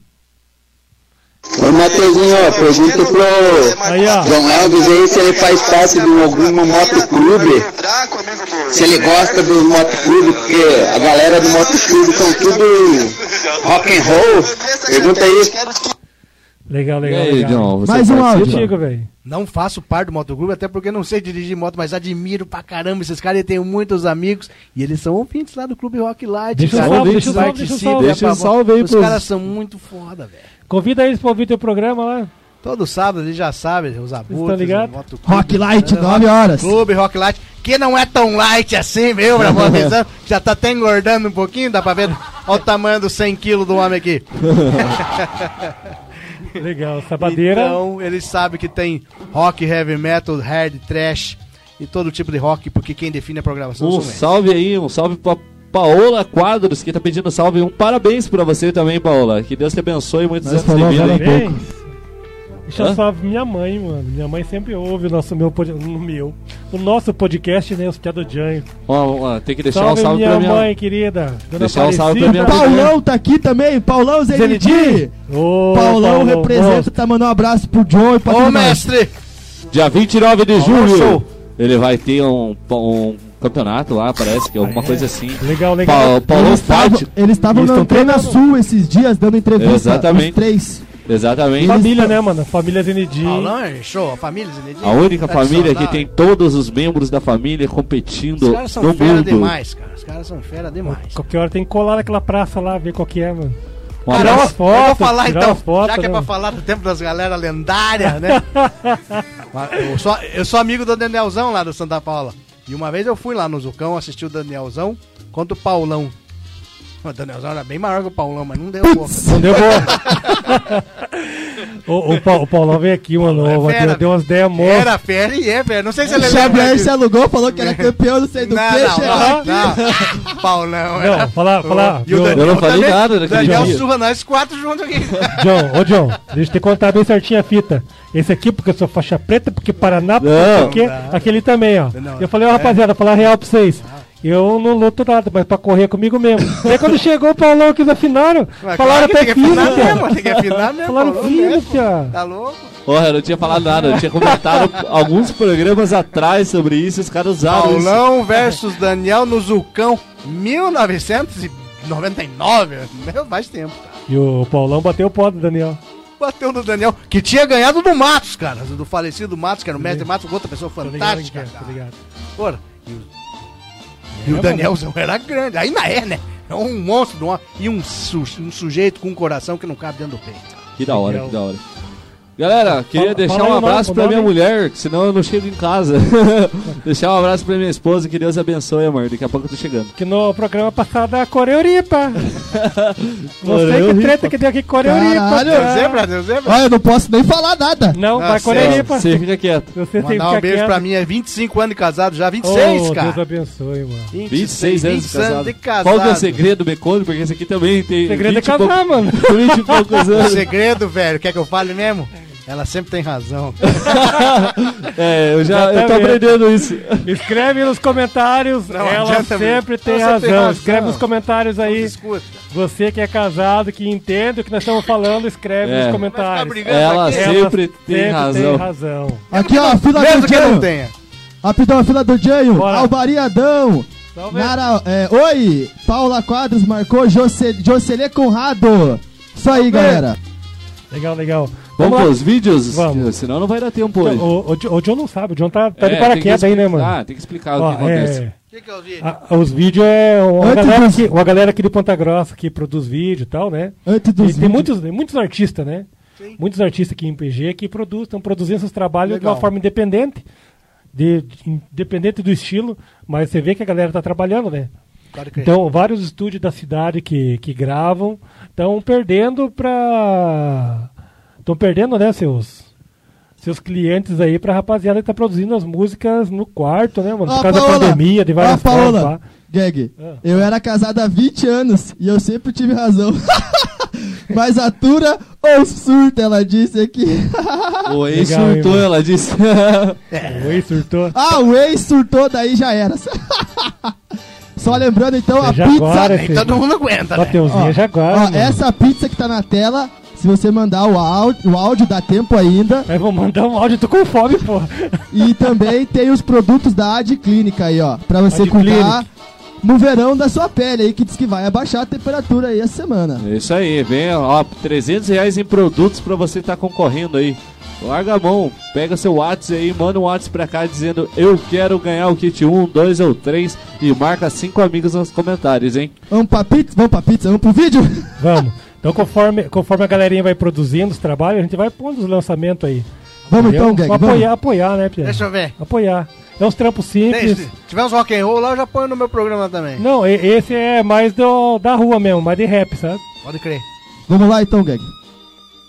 Ô Mateuzinho, ó, pergunta pro Aí, ó. João Elvis aí se ele faz parte de algum motoclube. Se ele gosta do motoclube, porque a galera do motoclube são tudo rock and roll. Pergunta aí. Legal, E legal, aí, legal. John, você Mais um áudio. Velho. Não faço parte do motoclube, até porque não sei dirigir moto, mas admiro pra caramba esses caras e tenho muitos amigos. E eles são ouvintes lá do Clube Rock Light. Deixa cara. salve, Eles deixa o salve, participam, deixa o salve. Deixa o é, salve aí Os pros- caras são muito foda, velho. Convida eles pra ouvir teu programa lá. Todo sábado eles já sabem, os abutres. estão ligados? o motoclube. Rock Light, É, 9 horas. Clube Rock Light, que não é tão light assim, viu, pra. Já tá até engordando um pouquinho, dá pra ver. Olha o tamanho dos 100 quilos do homem aqui. Legal, sabadeira. Então, eles sabem que tem rock, heavy metal, hard, trash e todo tipo de rock, porque quem define a programação Um salve aí, um salve pra Paola Quadros, que tá pedindo salve. Um parabéns pra você também, Paola. Que Deus te abençoe muitos Nós anos de vida. Parabéns. Deixa eu Hã? salve minha mãe, mano. Minha mãe sempre ouve o nosso meu, no meu, o nosso podcast, né, os Piado Janho. Ó, ó, tem que deixar Salve, um salve minha pra minha mãe, querida. Dona Deixar um salve Aparecida. pra minha Paulão tá aqui também, Paulão Zenidi. Zenidi. Ô, Paulão Paulão, representa, monstro. tá mandando um abraço pro John e pra Ô, mestre! Dia 29 de julho, Show. ele vai ter um, um campeonato lá, parece que é alguma coisa assim. Legal, legal. Pa estavam- Fight. Eles estavam na Antena treinando. Sul esses dias, dando entrevista. Exatamente. Os três. Exatamente. Família, né, mano? Família Zenedi. Paulão é show, a família Zinedine. A única Tá de família que tem todos os membros da família competindo Os caras são no fera mundo. demais, cara. Os caras são fera demais. Qualquer hora tem que colar naquela praça lá, ver qual que é, mano. Um abraço. umas fotos, eu vou falar então, fotos, já que é né, pra mano? falar do tempo das galera lendárias, né? eu, sou, eu sou amigo do Danielzão lá do Santa Paula. E uma vez eu fui lá no Zucão assistir o Danielzão contra o Paulão. O Danielzão era bem maior que o Paulão, mas não deu boa. Não deu boa. o, o, Pa- o Paulão veio aqui, mano. É o fera, deu umas ideias monstras. Era fera e é fera. Não sei se ele O lembra Xavier se alugou, falou que era campeão, não sei do Não, que. não, chegou não, aqui. não. Paulão era... Não, falar, falar. E o Daniel Eu não falei também. nada Daniel dia. surra nós quatro juntos aqui. John, ô John, deixa eu te contar bem certinho a fita. Esse aqui, porque eu sou faixa preta, porque Paraná, porque Não. não sei o quê. Aquele também, ó. Não, eu falei, ó, é. rapaziada, falar real pra vocês. Eu não luto nada, mas pra correr comigo mesmo. e aí quando chegou o Paulão que eles afinaram, Mas falaram claro que até tem que fino, mesmo, tem que afinar mesmo. Falaram fino, tia. Tá louco? Porra, eu não tinha falado nada. Eu tinha comentado alguns programas atrás sobre isso. Os caras usaram isso. Paulão versus Daniel no Zulcão 1999. Meu, faz tempo. E o Paulão bateu o pó do Daniel. Bateu no Daniel, que tinha ganhado do Matos, cara. Do falecido Matos, que era o mestre Matos, outra pessoa fantástica. Tá ligado? E o, e o Danielzão era grande. Ainda é, né? É um monstro uma- e um, su- um sujeito com um coração que não cabe dentro do peito. Que da hora, que da hora. Galera, queria Fala- deixar fala um o abraço o pra nome. minha mulher, senão eu não chego em casa. deixar um abraço pra minha esposa, que Deus abençoe, amor. Daqui a pouco eu tô chegando. Que no programa passado a Coreuripa. Não sei que treta que deu aqui Coreuripa. Caralho. cara. Zebra, deu zebra. Olha, eu não posso nem falar nada. Não, vai Nossa, Coreuripa. Você fica quieto. Você tem Mandar um beijo quieto. pra mim, é 25 anos de casado já, 26, oh, cara. Deus abençoe, mano. 26 anos de 26 casado. de casado. Qual que é o segredo, Becone? Porque esse aqui também tem. Segredo é 20 pouco- casar, mano. 20 e poucos O anos. segredo, velho, quer que eu fale mesmo? Ela sempre tem razão. é, eu já, eu tô aprendendo isso. Escreve nos comentários, Não ela sempre tem Ela razão. sempre tem razão. Escreve nos comentários aí. Você que é casado, que entende o que nós estamos falando, escreve É. nos comentários. Ela aqui. sempre tem razão. razão. Aqui, ó, a fila Mesmo do que não tenha. Rapidão, a fila do. Alvariadão. Salve. Nara, é, oi, Paula Quadros marcou Jose, Jocelê Conrado. Isso aí, Salve. galera. Legal, legal. Vamos lá. pros vídeos? Vamos. Senão não vai dar tempo hoje. O, o, o John não sabe, o John tá, tá É, de tem paraquedas que aí, né, mano? tem que explicar o Ó, que acontece. é, O que, que é os vídeos? a- os vídeos é uma galera, dos- que, uma galera aqui de Ponta Grossa que produz vídeo e tal, né? Antes E dos tem vídeos. muitos, muitos artistas, né? Muitos artistas aqui em PG que produzem, estão produzindo seus trabalhos de Legal. uma forma independente, de, de- independente do estilo, mas você vê que a galera tá trabalhando, né? Pode crer. Então, vários estúdios da cidade que, que gravam estão perdendo pra. Estão perdendo, né, seus. Seus clientes aí pra rapaziada que tá produzindo as músicas no quarto, né, mano? Por causa Paola. da pandemia, de várias Ó, Paola. formas. pá. Gag, Ah. eu era casado há 20 anos e eu sempre tive razão. Mas atura ou surta, ela disse aqui. O ex Legal, hein, surtou, mano? ela disse. O ex surtou. ah, o ex surtou, daí já era. Só lembrando então, a Você já pizza. agora, Nem todo mundo aguenta, né? Ó, já agora. ó, essa pizza que tá na tela, se você mandar o áudio, o áudio dá tempo ainda. Mas vou mandar um áudio, tô com fome, pô. E também tem os produtos da Ad Clínica aí, ó. Pra você Ad cuidar no verão da sua pele aí, que diz que vai abaixar a temperatura aí essa semana. É Isso aí, vem, ó, 300 reais em produtos pra você estar concorrendo aí. Larga a mão, pega seu WhatsApp aí, manda um WhatsApp pra cá dizendo eu quero ganhar o kit 1, 2 ou 3 e marca cinco amigos nos comentários, hein? Vamos pra pizza? Vamos pra pizza? Vamos pro vídeo? Vamos. Então, conforme, conforme a galerinha vai produzindo os trabalhos, a gente vai pondo os lançamentos aí. Vamos Entendeu? então, Gag, Pra vamos. apoiar, apoiar, né, Pia? Deixa eu ver. Apoiar. É uns trampos simples. Se tiver uns rock and roll lá, eu já ponho no meu programa também. Não, esse é mais do, da rua mesmo, mais de rap, sabe? Pode crer. Vamos lá então, Gag.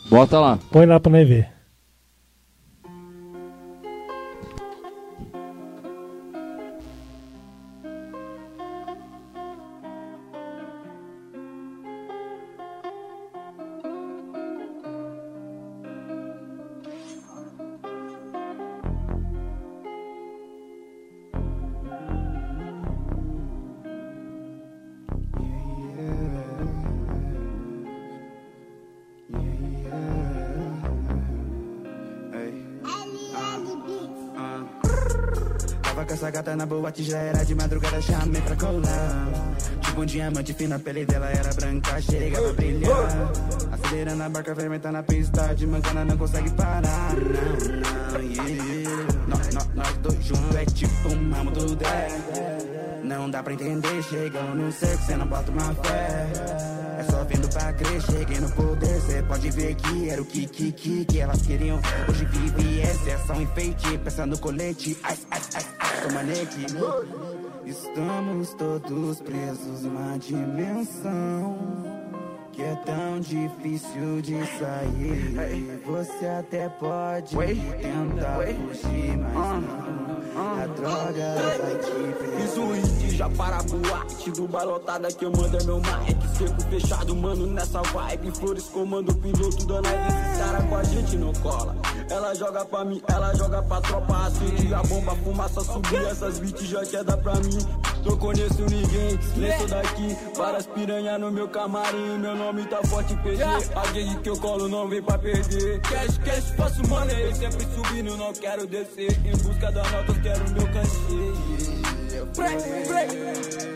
Bota lá. Põe lá pra nós ver. Essa gata na boate, já era de madrugada, chamei pra colar. Tipo um diamante fino, a pele dela era branca, chega pra brilhar. Acelerando a barca, fermenta na pista, de mancana não consegue parar. Não, não, yeah. Nós, nós, nós dois juntos é tipo um ramo do 10. Não dá pra entender, chegou no seco, cê não bota uma fé. É só vendo pra crer, cheguei no poder, cê pode ver que era o que, que, que, elas queriam. Hoje vive essa, é só um enfeite, peça no colete, ai, toma neque. Estamos todos presos numa dimensão que é tão difícil de sair. Você até pode tentar fugir, mas não. A droga vai te um hit já para a boate do balotada que eu mando é meu mic. Seco fechado, mano, nessa vibe. Flores comando o piloto da nave. Esse cara com a gente não cola Ela joga pra mim, ela joga pra tropa Acende a bomba, fumaça subir. Essas beats já queda pra mim. Não conheço ninguém, nem sou daqui. Várias piranha no meu camarim Meu nome tá forte PG A gangue que eu colo não vem pra perder. Cash, cash, faço money. Sempre subindo, não quero descer. Em busca da nota, eu quero meu cachê. Break, break.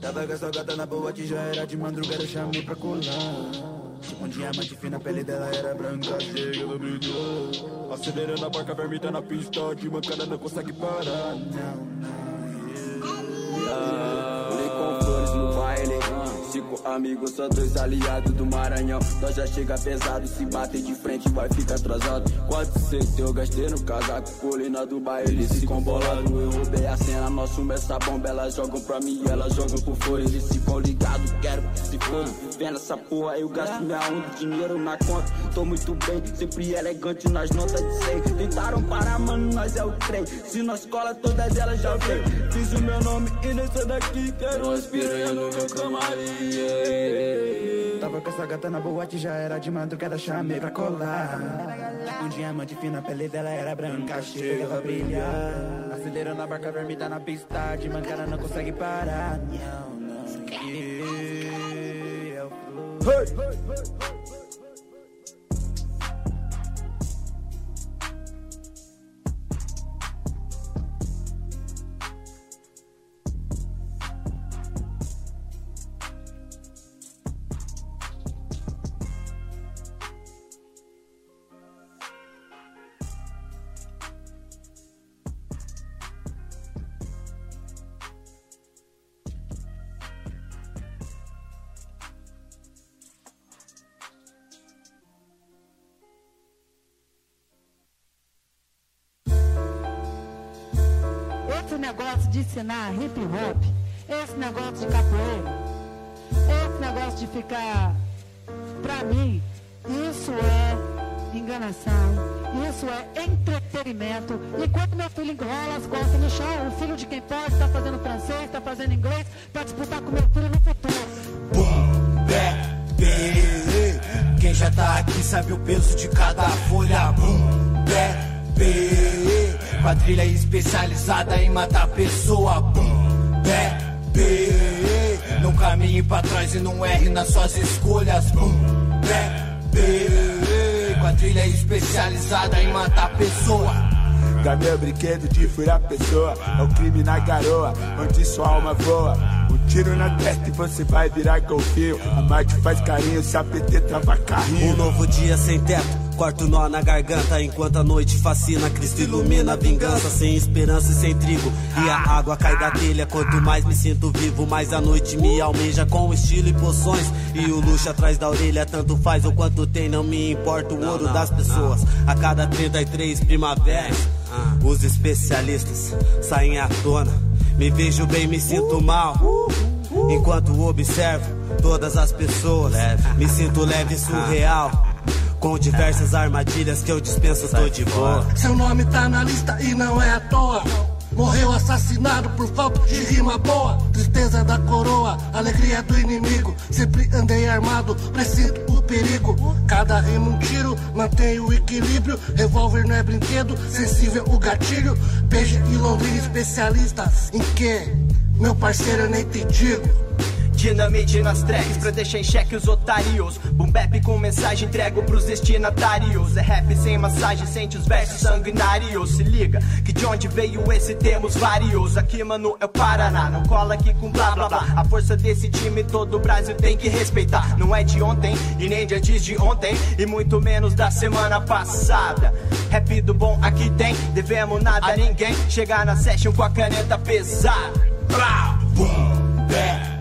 Tava com essa gata na boate, já era de madrugada, eu chamei pra colar. Um diamante fino, a pele dela era branca, chega, ela brilhou. Acelerando a barca, vermelha na pista, de mancada não consegue parar. Não, não, Ah, Cinco amigos, só dois aliados do Maranhão. Nós já chega pesado, se bater de frente vai ficar atrasado. Quanto CT eu gastei no casaco Colina do baile, eles ficam bolado Eu roubei a cena, nós sumos essa bomba Elas jogam pra mim, elas jogam por fora. Eles ficam ligados, quero que se foda Vendo essa porra, eu gasto minha onda Dinheiro na conta, tô muito bem Sempre elegante nas notas de 100 Tentaram parar, mano, nós é o trem. Se nós cola, todas elas já vem Fiz o meu nome e nem sou daqui Quero piranha no meu camarim. Tava com essa gata na boate, já era de madrugada, chamei pra colar. Um diamante fino, a pele dela era branca, chegava a brilhar. Acelerando a barca vermelha na pista, de mancada não consegue parar. Não, não, yeah, é o flow. Esse negócio de ensinar hip hop, esse negócio de capoeira, esse negócio de ficar, pra mim, isso é enganação, isso é entretenimento. E quando meu filho enrola as costas no chão, o filho de quem pode está fazendo francês, está fazendo inglês, para disputar com meu filho no futuro. Bebê, quem já tá aqui sabe o peso de cada folha. Bum, bebê, quadrilha especializada em matar pessoa. Bum, bebê, não caminhe pra trás e não erre nas suas escolhas. Bum, bebê, quadrilha especializada em matar pessoa. Gamel brinquedo de furar pessoa É o crime na garoa, onde sua alma voa Um tiro na testa e você vai virar golfinho A Marte faz carinho se a PT trava carrinho Um novo dia sem teto Corta o nó na garganta enquanto a noite fascina. Cristo ilumina a vingança, sem esperança e sem trigo. E a água cai da telha. Quanto mais me sinto vivo, mais a noite me almeja com estilo e poções. E o luxo atrás da orelha, tanto faz ou quanto tem, não me importa o ouro das pessoas. A cada 33 primaveras, os especialistas saem à tona. Me vejo bem, me sinto mal. Enquanto observo todas as pessoas, me sinto leve e surreal. Com diversas armadilhas que eu dispenso, tô de boa. Seu nome tá na lista e não é à toa. Morreu assassinado por falta de rima boa. Tristeza da coroa, alegria do inimigo. Sempre andei armado, presinto o perigo. Cada rima um tiro, mantenho o equilíbrio. Revólver não é brinquedo, sensível o gatilho. Beijo e Londrina especialista em que? Meu parceiro, eu nem te digo. Dinamite nas tracks pra deixar em xeque os otários. Boom bap com mensagem entrego pros destinatários. É rap sem massagem, sente os versos sanguinários. Se liga, que de onde veio esse temos vários. Aqui, mano, é o Paraná. Não cola aqui com blá blá blá. A força desse time todo o Brasil tem que respeitar. Não é de ontem e nem de antes de ontem. E muito menos da semana passada. Rap do bom aqui tem, devemos nada a ninguém. Chegar na session com a caneta pesada. Boom, bap.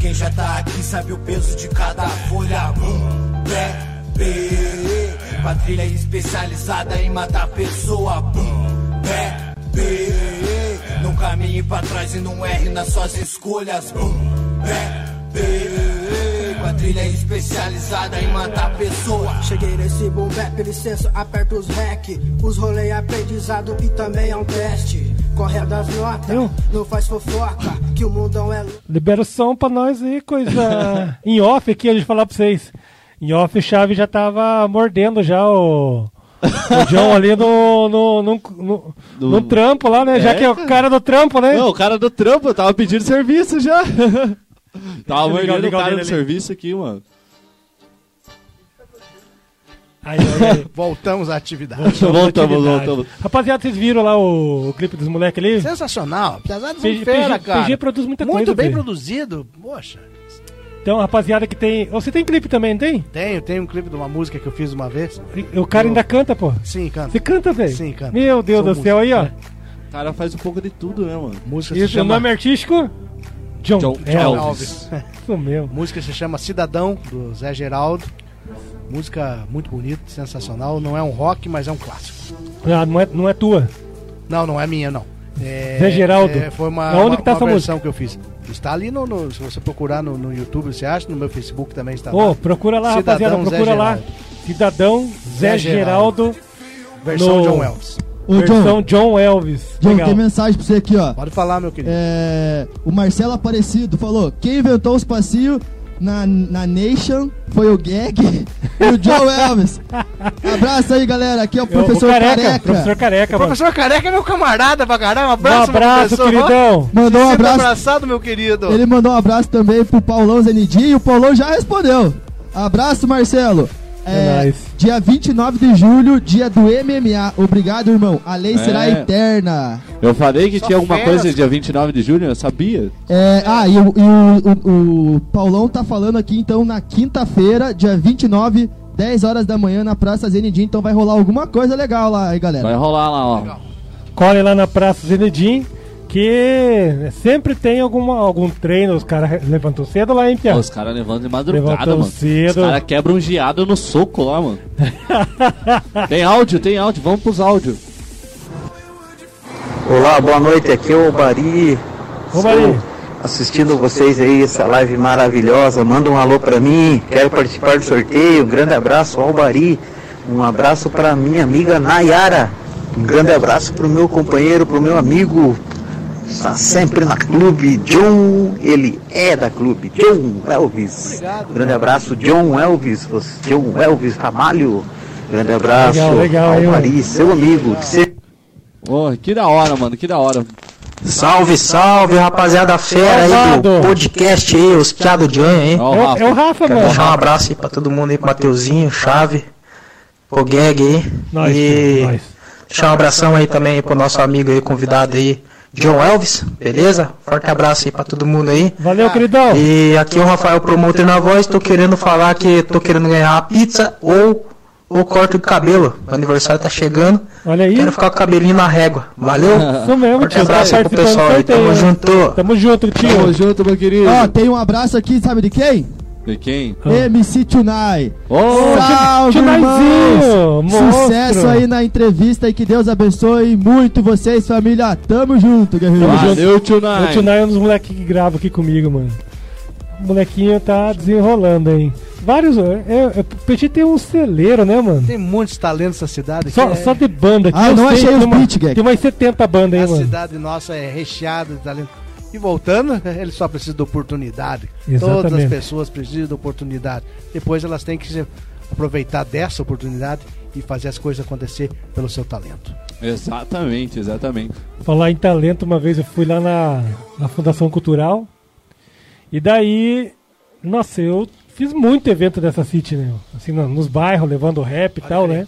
Quem já tá aqui sabe o peso de cada folha. Bum, bebê, quadrilha especializada em matar pessoa. Bum, bebê, não caminhe pra trás e não erre nas suas escolhas. Bum, bebê, quadrilha especializada em matar pessoa. Cheguei nesse boom bap, licença, aperta os rec. Os rolei aprendizado e também é um teste. Corre das notas, não faz fofoca, que o mundão é Libera o som pra nós aí, coisa. em off aqui, a gente falar pra vocês. Em off, o Chave já tava mordendo já o. O John ali no, no, no, no, Do- no trampo lá, né? Já É, que é o cara. cara do trampo, né? Não, o cara do trampo, eu tava pedindo serviço já. tava ligar- mordendo o cara do ali. serviço aqui, mano. Aí, aí, aí. Voltamos à atividade. Voltamos, Atividade. voltamos. Rapaziada, vocês viram lá o, o clipe dos moleques ali? Sensacional. Apesar de PG, cara. PG produz muita Muito coisa. bem Zé. produzido. Poxa. Então, rapaziada que tem. Você tem clipe também, não tem? Tenho, tenho um clipe de uma música que eu fiz uma vez. E O cara ainda canta, pô. Sim, canta. Você canta, velho? Sim, canta. Meu Deus Sou do céu, aí, ó. O cara faz um pouco de tudo, né, mano? Música E se o chama... nome artístico? John, John Elvis. Alves. Isso mesmo. música se chama Cidadão, do Zé Geraldo. Música muito bonita, sensacional. Não é um rock, mas é um clássico. Ah, não, é, não é tua. Não, não é minha, não. É, Zé Geraldo. é, foi uma, Aonde uma, que tá uma essa versão que eu fiz. Está ali no, no- Se você procurar no, no YouTube, você acha. No meu Facebook também está Ô, lá. procura lá, Cidadão rapaziada. Zé Procura lá. Geraldo. Cidadão Zé, Zé Geraldo. Versão no- John Elvis. Ô, Versão John Elvis. John, Legal. tem mensagem pra você aqui, ó. Pode falar, meu querido. É, o Marcelo Aparecido falou: quem inventou os passinhos na, na Nation foi o Gag e o Joe Elvis. Abraço aí, galera. Aqui é o professor careca, Careca. professor Careca, O professor Careca é meu camarada pra caramba. Um abraço, Um abraço, queridão. Mandou um abraço. abraçado, meu querido. Ele mandou um abraço também pro Paulão Zenidi e o Paulão já respondeu. Abraço, Marcelo. É, nóis. dia 29 de julho, dia do MMA. Obrigado, irmão. A lei será É. eterna. Eu falei que Só tinha alguma coisa dia 29 de julho, eu sabia. É, ah, e, o, e o- o- o Paulão tá falando aqui, então, na quinta-feira, dia 29, 10 horas da manhã, na Praça Zenidi. Então vai rolar alguma coisa legal lá aí, galera. Vai rolar lá, ó. Colhe lá na Praça Zenedim, que sempre tem alguma, algum treino. Os caras levantam cedo lá, hein, Pia? Os caras levantam de madrugada, Levantam mano. cedo. Os caras quebram um geado no soco lá, mano. tem áudio, tem áudio. Vamos pros áudios. Olá, boa noite. Aqui é o Bari. Ô, Bari. Assistindo vocês aí, essa live maravilhosa. Manda um alô pra mim. Quero participar do sorteio. Um grande abraço ao Bari. Um abraço pra minha amiga Nayara. Um grande abraço pro meu companheiro, pro meu amigo. Está sempre na clube. John, ele é da clube. John Elvis. Grande abraço, John Elvis. Você- John Elvis Ramalho. Grande abraço Legal, legal, ao? Bari, seu amigo. Você Ô, que da hora, mano, que da hora. Salve, salve, rapaziada fera aí do podcast aí, os piados de anho, hein? É, o- Rafa. é mano. deixar um abraço aí pra todo mundo aí, pro Mateuzinho, Chave, pro Gag aí. Nós, e nós. deixar um abração aí também pro nosso amigo aí, convidado aí, John Elvis, beleza? Forte abraço aí pra todo mundo aí. Valeu, queridão. E aqui é o Rafael Promoter na voz, tô querendo falar que tô querendo ganhar a pizza ou o corte de cabelo. Meu aniversário tá chegando. Olha aí. Quero ficar com o cabelinho na régua. Valeu? Isso mesmo, Forte tio. abraço Tá aí pro participando pessoal do aí. Tamo sorteio. junto. Tamo junto, tio. Tamo junto, meu querido. Ó, tem um abraço aqui, sabe de quem? De quem? MC Tunai. Ô, Salve, irmãos! Sucesso aí na entrevista e que Deus abençoe muito vocês, família. Tamo junto, guerreiro. valeu, tio O Nai. Tio Nai é um dos moleques que grava aqui comigo, mano. O molequinho tá desenrolando aí. Vários. É, é, o Petit tem um celeiro, né, mano? Tem muitos talentos nessa cidade. Só, é- só de banda aqui. Ah, eu não sei, achei os beat. Tem umas 70 bandas aí, A mano. cidade nossa é recheada de talento. E voltando, ele só precisa de oportunidade. Todas Exatamente. as pessoas precisam de oportunidade. Depois elas têm que se aproveitar dessa oportunidade e fazer as coisas acontecer pelo seu talento. Exatamente, exatamente. Falar em talento, uma vez eu fui lá na, na Fundação Cultural. E daí, nossa, eu fiz muito evento dessa City, né? Assim, no- nos bairros, levando rap e tal, né?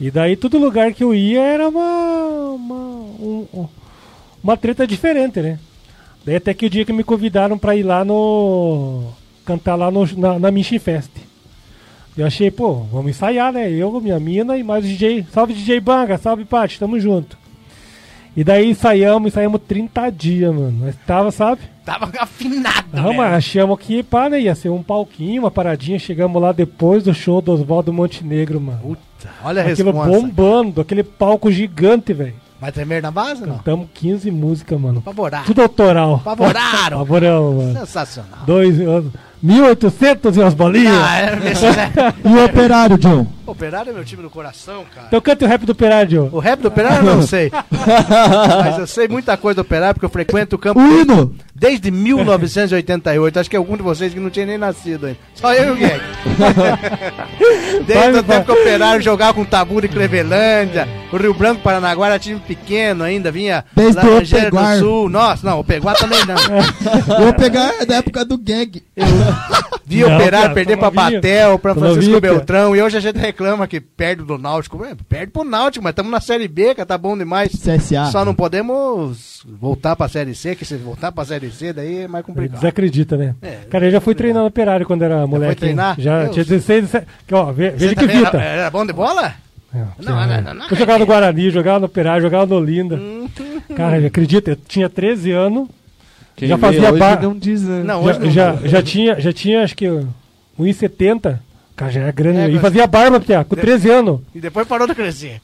E daí, todo lugar que eu ia era uma. Uma, um- um- uma treta diferente, né? Daí, até que o dia que me convidaram pra ir lá no. cantar lá no, na, na Mission Fest. Eu achei, pô, vamos ensaiar, né? Eu, minha mina e mais o DJ. Salve DJ Banga, salve Paty, tamo junto. E daí ensaiamos, ensaiamos 30 dias, mano. Nós tava, sabe? Tava afinado, Não, mas achamos que, pá, né? Ia ser um palquinho, uma paradinha. Chegamos lá depois do show do Oswaldo Montenegro, mano. Puta, olha a Aquilo bombando, aquele palco gigante, velho. Vai tremer na base, não? Cantamos 15 músicas, mano. Favorável. Tudo autoral. Favoraram. Favorão, mano. Sensacional. Dois, anos. 1800 e umas bolinhas. Ah, é, esse, né? E o operário, John? Operário é meu time do coração, cara. Então canta o rap do Operário. O rap do Operário eu não sei. Mas eu sei muita coisa do Operário porque eu frequento o campo O hino? Desde 1988. Acho que é algum de vocês que não tinha nem nascido ainda. Só eu e o Gag. Desde o tempo que o Operário jogava com Tabu de Clevelândia. O Rio Branco, Paranaguá era time pequeno ainda. Vinha Desde o Laranjeira do. Sul. Nossa, não, o Peguá também não. Vou pegar da época do gag. Vi Não, Operário cara, perder pra novinho. Batel, pra Francisco novinho. Beltrão. E hoje a gente reclama que perde do Náutico. Ué, Perde pro Náutico, mas estamos na Série B, que tá bom demais. CSA. Só não podemos voltar pra Série C, que se voltar pra Série C, daí é mais Ele complicado. desacredita, né? É, Cara, eu já fui treinar no Operário quando era moleque. treinar? Já Deus. tinha 16, 17. Que, Ó, veja que fita. era, era bom de bola? É, Não, não, não, não. Eu jogava no Guarani, jogava no Operário, jogava no Olinda. Cara, acredita, eu tinha 13 anos. Quem já fazia bar. não diz, né? Não, já, hoje não. já, já tinha, já tinha, acho que 1,70. Cara, já era grande. É, e mas- fazia barba, Pia, com 13 anos. E depois parou de crescer.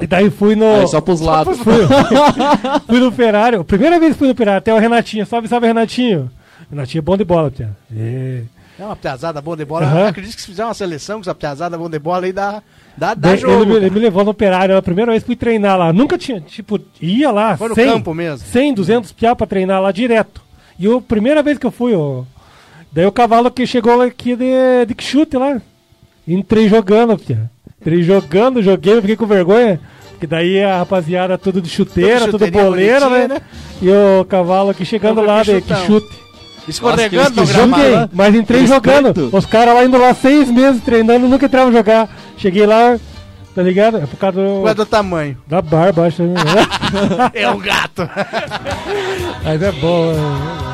E daí fui no. Aí só pros lados. Fui, fui no Operário. Primeira vez que fui no Operário, até o Renatinho. Salve, salve, Renatinho. Renatinho é bom de bola, Pia. É. É uma piazada boa de bola. Eu acredito que se fizer uma seleção com essa piazada boa de bola aí dá, dá, dá jogo. ele, me, ele me levou no operário, a primeira vez que fui treinar lá. Nunca tinha, tipo, ia lá, Foi no 100, campo mesmo. 100, 200 piá pra treinar lá direto. E a primeira vez que eu fui, ó, Daí o cavalo que chegou aqui de, de chute lá. Entrei jogando, tia. Entrei jogando, joguei, fiquei com vergonha. Porque daí a rapaziada tudo de chuteira, Tudo tudo, boleira, né? né? E o cavalo aqui chegando lá, que de que chute. Escorregando no Joguei, gramado. lá. mas entrei Aqueles jogando. Os caras lá indo lá seis meses treinando, nunca entravam jogar. Cheguei lá, tá ligado? É por causa do. Por causa do tamanho. Da barba, acho. né? É um gato. Mas é bom. né?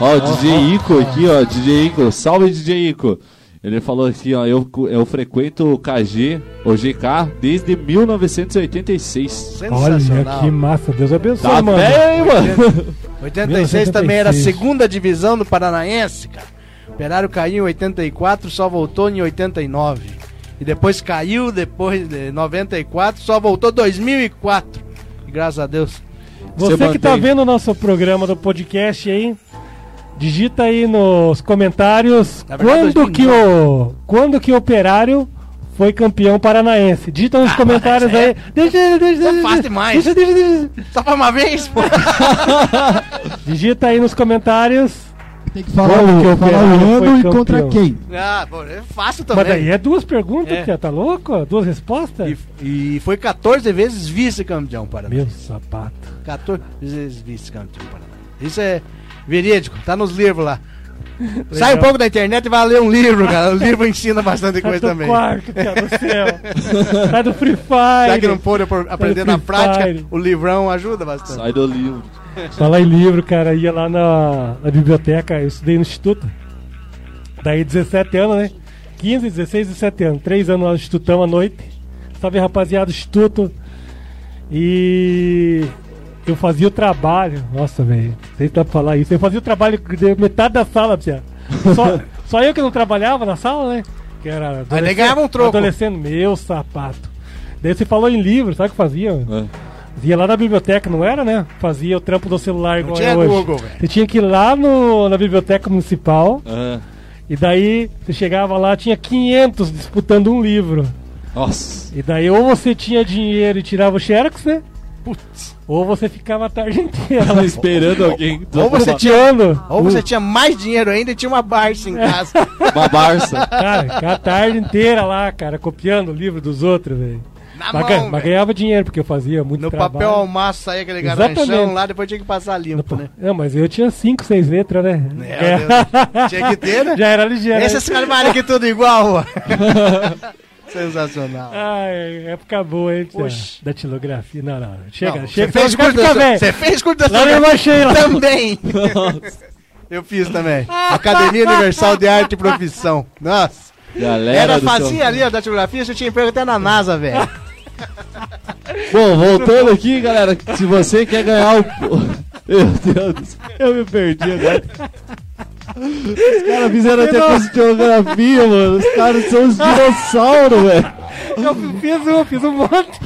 Ó, o DJ Ico aqui, ó, DJ Ico, salve DJ Ico. Ele falou aqui, ó, eu, eu frequento o KG, o GK, desde 1986. Olha que massa, Deus abençoe, Tá mano. bem, mano. 86 também era a 86. segunda divisão do Paranaense, cara. O Operário caiu em 84, só voltou em 89. E depois caiu, depois de 94, só voltou 2004. E graças a Deus. Você que tá vendo o nosso programa do podcast aí, digita aí nos comentários verdade, quando que o quando que o Operário foi campeão paranaense. Digita nos comentários aí. Deixa, deixa, é deixa, fácil demais. Deixa, deixa, deixa. Só pra uma vez, pô. Digita aí nos comentários. Tem que falar quando o- que o falar o ano e contra quem. Ah, pô, é fácil Mas também. daí é duas perguntas, É. tia, tá louco? Duas respostas? E foi 14 vezes vice-campeão Paranaense. Meu sapato. 14 vezes vice-campeão Paranaense. Isso é verídico, tá nos livros lá. Sai um pouco da internet e vai ler um livro, cara. O livro ensina bastante Sai coisa do também. quarto, tia do céu. Sai do Free Fire. Já que não pôde Sai aprender na Free prática, Fire. o livrão ajuda bastante. Sai do livro. Falar em livro, cara, ia lá na, na biblioteca, eu estudei no instituto. Daí 17 anos, né? 15, 16, 17 anos. 3 anos lá no institutão à noite. Salve rapaziada do instituto. E eu fazia o trabalho. Nossa, velho. Não sei se dá pra falar isso. Eu fazia o trabalho de metade da sala, tia. Só, só eu que não trabalhava na sala, né? Que era Aí ganhava um troco. Adolescente, meu sapato. Daí você falou em livro, sabe o que fazia? É. Ia lá na biblioteca, não era, né? Fazia o trampo do celular igual tinha é hoje. Google. Você tinha que ir lá no, na biblioteca municipal. É. E daí você chegava lá, tinha 500 disputando um livro. Nossa. E daí ou você tinha dinheiro e tirava o xerox, né? Putz. Ou você ficava a tarde inteira lá Esperando alguém. Ou você, tinha, ou você tinha mais dinheiro ainda e tinha uma Barça em casa. Uma Barça. Cara, ficava a tarde inteira lá, cara, copiando o livro dos outros, velho. Na Mas, mão, mas ganhava dinheiro, porque eu fazia muito No trabalho. papel almaço saía aquele garranchão lá, depois tinha que passar limpo, né? Não, mas eu tinha 5, 6 letras, né? Meu Deus. Tinha que ter, né? Já era ligeiro. né? Esses armários aqui tudo igual. Sensacional. Ai, época boa, hein, tia? Oxi. Da tilografia. Não, não. Chega, Não, chega. Você fez curso da- velho. Você fez curso da Lá na irmã Sheila. Também. Eu fiz também. Academia Universal de Arte e Profissão. Nossa. Galera Era seu- ali, ó, da tipografia, você tinha emprego até na NASA, velho. Bom, voltando aqui, galera, se você quer ganhar o. Meu Deus do céu, eu me perdi agora. Os caras fizeram até curso de geografia, mano. Os caras são os dinossauros, velho. Eu fiz um, fiz um monte.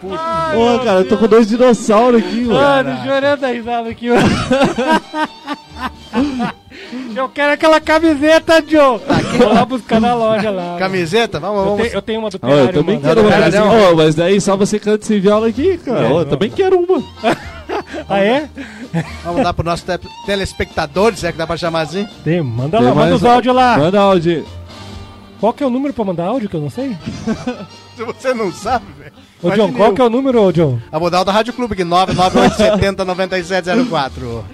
Pô, cara, eu tô com dois dinossauros aqui, mano. Mano, chorando a risada aqui, mano. Eu quero aquela camiseta, Joe. Vou lá buscar na loja lá. Camiseta? Vamos, Eu, vamos. tenho, eu tenho uma do Ó, eu Perário, também mano. quero uma. Cara, Mas, não. daí só você canta esse viola aqui, cara. É, Ó, eu também quero uma. Ah, é? Vamos dar pros nossos te- telespectadores, é que dá pra chamar assim? Tem, manda Tem lá, manda os áudios lá. Manda áudio. Qual que é o número pra mandar áudio que eu não sei? Se você não sabe, velho. Ô, John, qual que é o número, ô, John? A modal da Rádio Clube, que 99870 9704.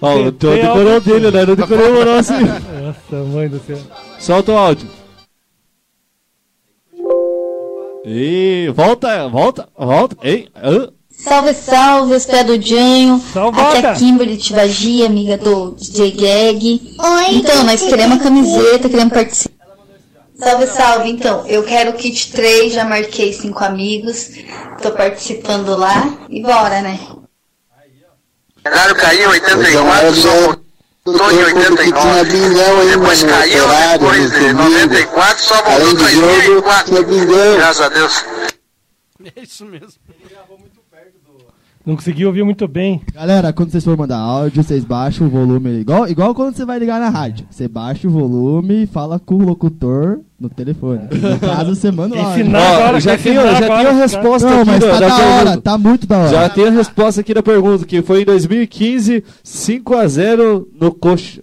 Ó, o John decorou dele, né? Não decorou o nosso. Nossa, mãe do céu. Solta o áudio. E volta, volta, volta. Ei, hã? Salve, salve, os pés do Janho. Aqui é a Kimberly Tibagia, amiga do DJ Gag. Oi. Então, nós queremos a camiseta, queremos participar. Salve, salve. Então, eu quero o kit 3, já marquei cinco amigos. Tô participando lá. E bora, né? Claro, caiu em 84, só voltou em 89. Depois caiu, depois de 94, só voltou em 2004. Graças a Deus. É isso mesmo. Não consegui ouvir muito bem. Galera, quando vocês forem mandar áudio, vocês baixam o volume. Igual, igual quando você vai ligar na rádio. Você baixa o volume e fala com o locutor no telefone. No caso, você manda lá. Ensinar Ó, agora, já ensinar já agora, tem a resposta Não, aqui mas tá da da hora, pergunta. tá muito da hora. Já tem a resposta aqui da pergunta, que foi em 2015, 5x0 no Coxa.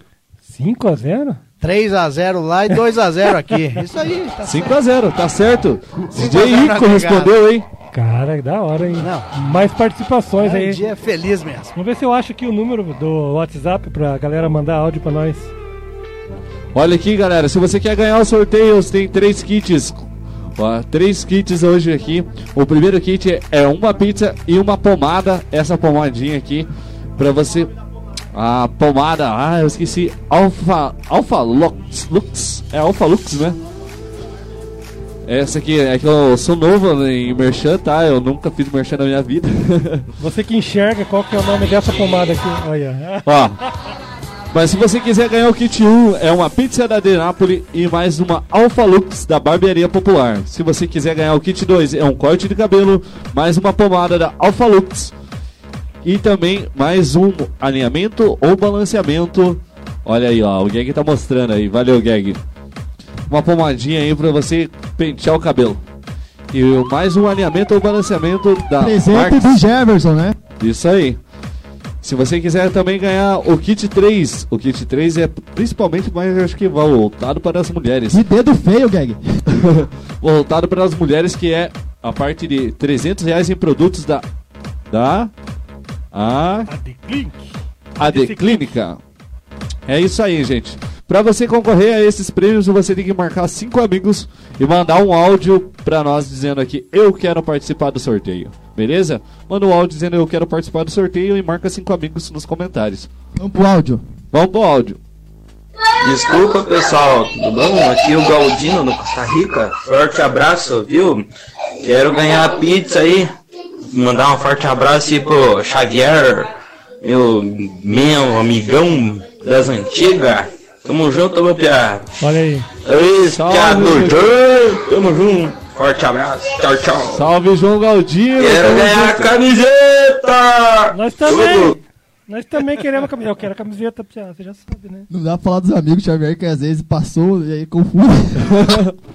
5x0? 3x0 lá e 2x0 aqui. Isso aí. Tá 5x0, tá certo. DJ 5 a 0 na Ico respondeu, hein? Cara, da hora, hein? Não. Mais participações É aí. um dia feliz mesmo. Vamos ver se eu acho aqui o número do WhatsApp pra galera mandar áudio pra nós. Olha aqui, galera, se você quer ganhar os sorteios, tem três kits. Ó, três kits hoje aqui. O primeiro kit é uma pizza e uma pomada. Essa pomadinha aqui, pra você. A pomada, ah, eu esqueci. Alfa, Alfa Lux, Lux. É Alfa Lux, né? Essa aqui é que eu sou novo em merchan, tá? Eu nunca fiz merchan na minha vida. Você que enxerga qual que é o nome dessa pomada aqui. Olha. Ó. Mas se você quiser ganhar o kit 1, é uma pizza da De Napoli e mais uma Alfa Lux da Barbearia Popular. Se você quiser ganhar o kit 2, é um corte de cabelo, mais uma pomada da Alfa Lux e também mais um alinhamento ou balanceamento. Olha aí, ó, o Gag tá mostrando aí. Valeu, Gag. Uma pomadinha aí pra você pentear o cabelo. E mais um alinhamento ou balanceamento da Presente Marques. do Jefferson, né? Isso aí. Se você quiser também ganhar o kit 3, o kit 3 é principalmente mais acho que voltado para as mulheres. Que dedo feio, Gag. voltado para as mulheres que é a parte de 300 reais em produtos da da a AD Clínica. É isso aí, gente. Para você concorrer a esses prêmios, você tem que marcar cinco amigos e mandar um áudio para nós dizendo aqui eu quero participar do sorteio. Beleza? Manda um áudio dizendo eu quero participar do sorteio e marca cinco amigos nos comentários. Vamos pro áudio. Vamos pro áudio. Desculpa pessoal, tudo bom? Aqui é o Galdino do Costa Rica. Forte abraço, viu? Quero ganhar a pizza aí. Mandar um forte abraço aí pro Xavier, meu, meu amigão das antigas. Tamo junto, meu piá. Olha aí. Oi, Salve, piá do meu- Jô. Tamo junto. Forte abraço. Tchau, tchau. Salve João Galdino. Quero ganhar a camiseta. Nós também. Nós também queremos a camiseta. Eu quero a camiseta, Pia, você já sabe, né? Não dá pra falar dos amigos Xavier que às vezes passou e aí confunde.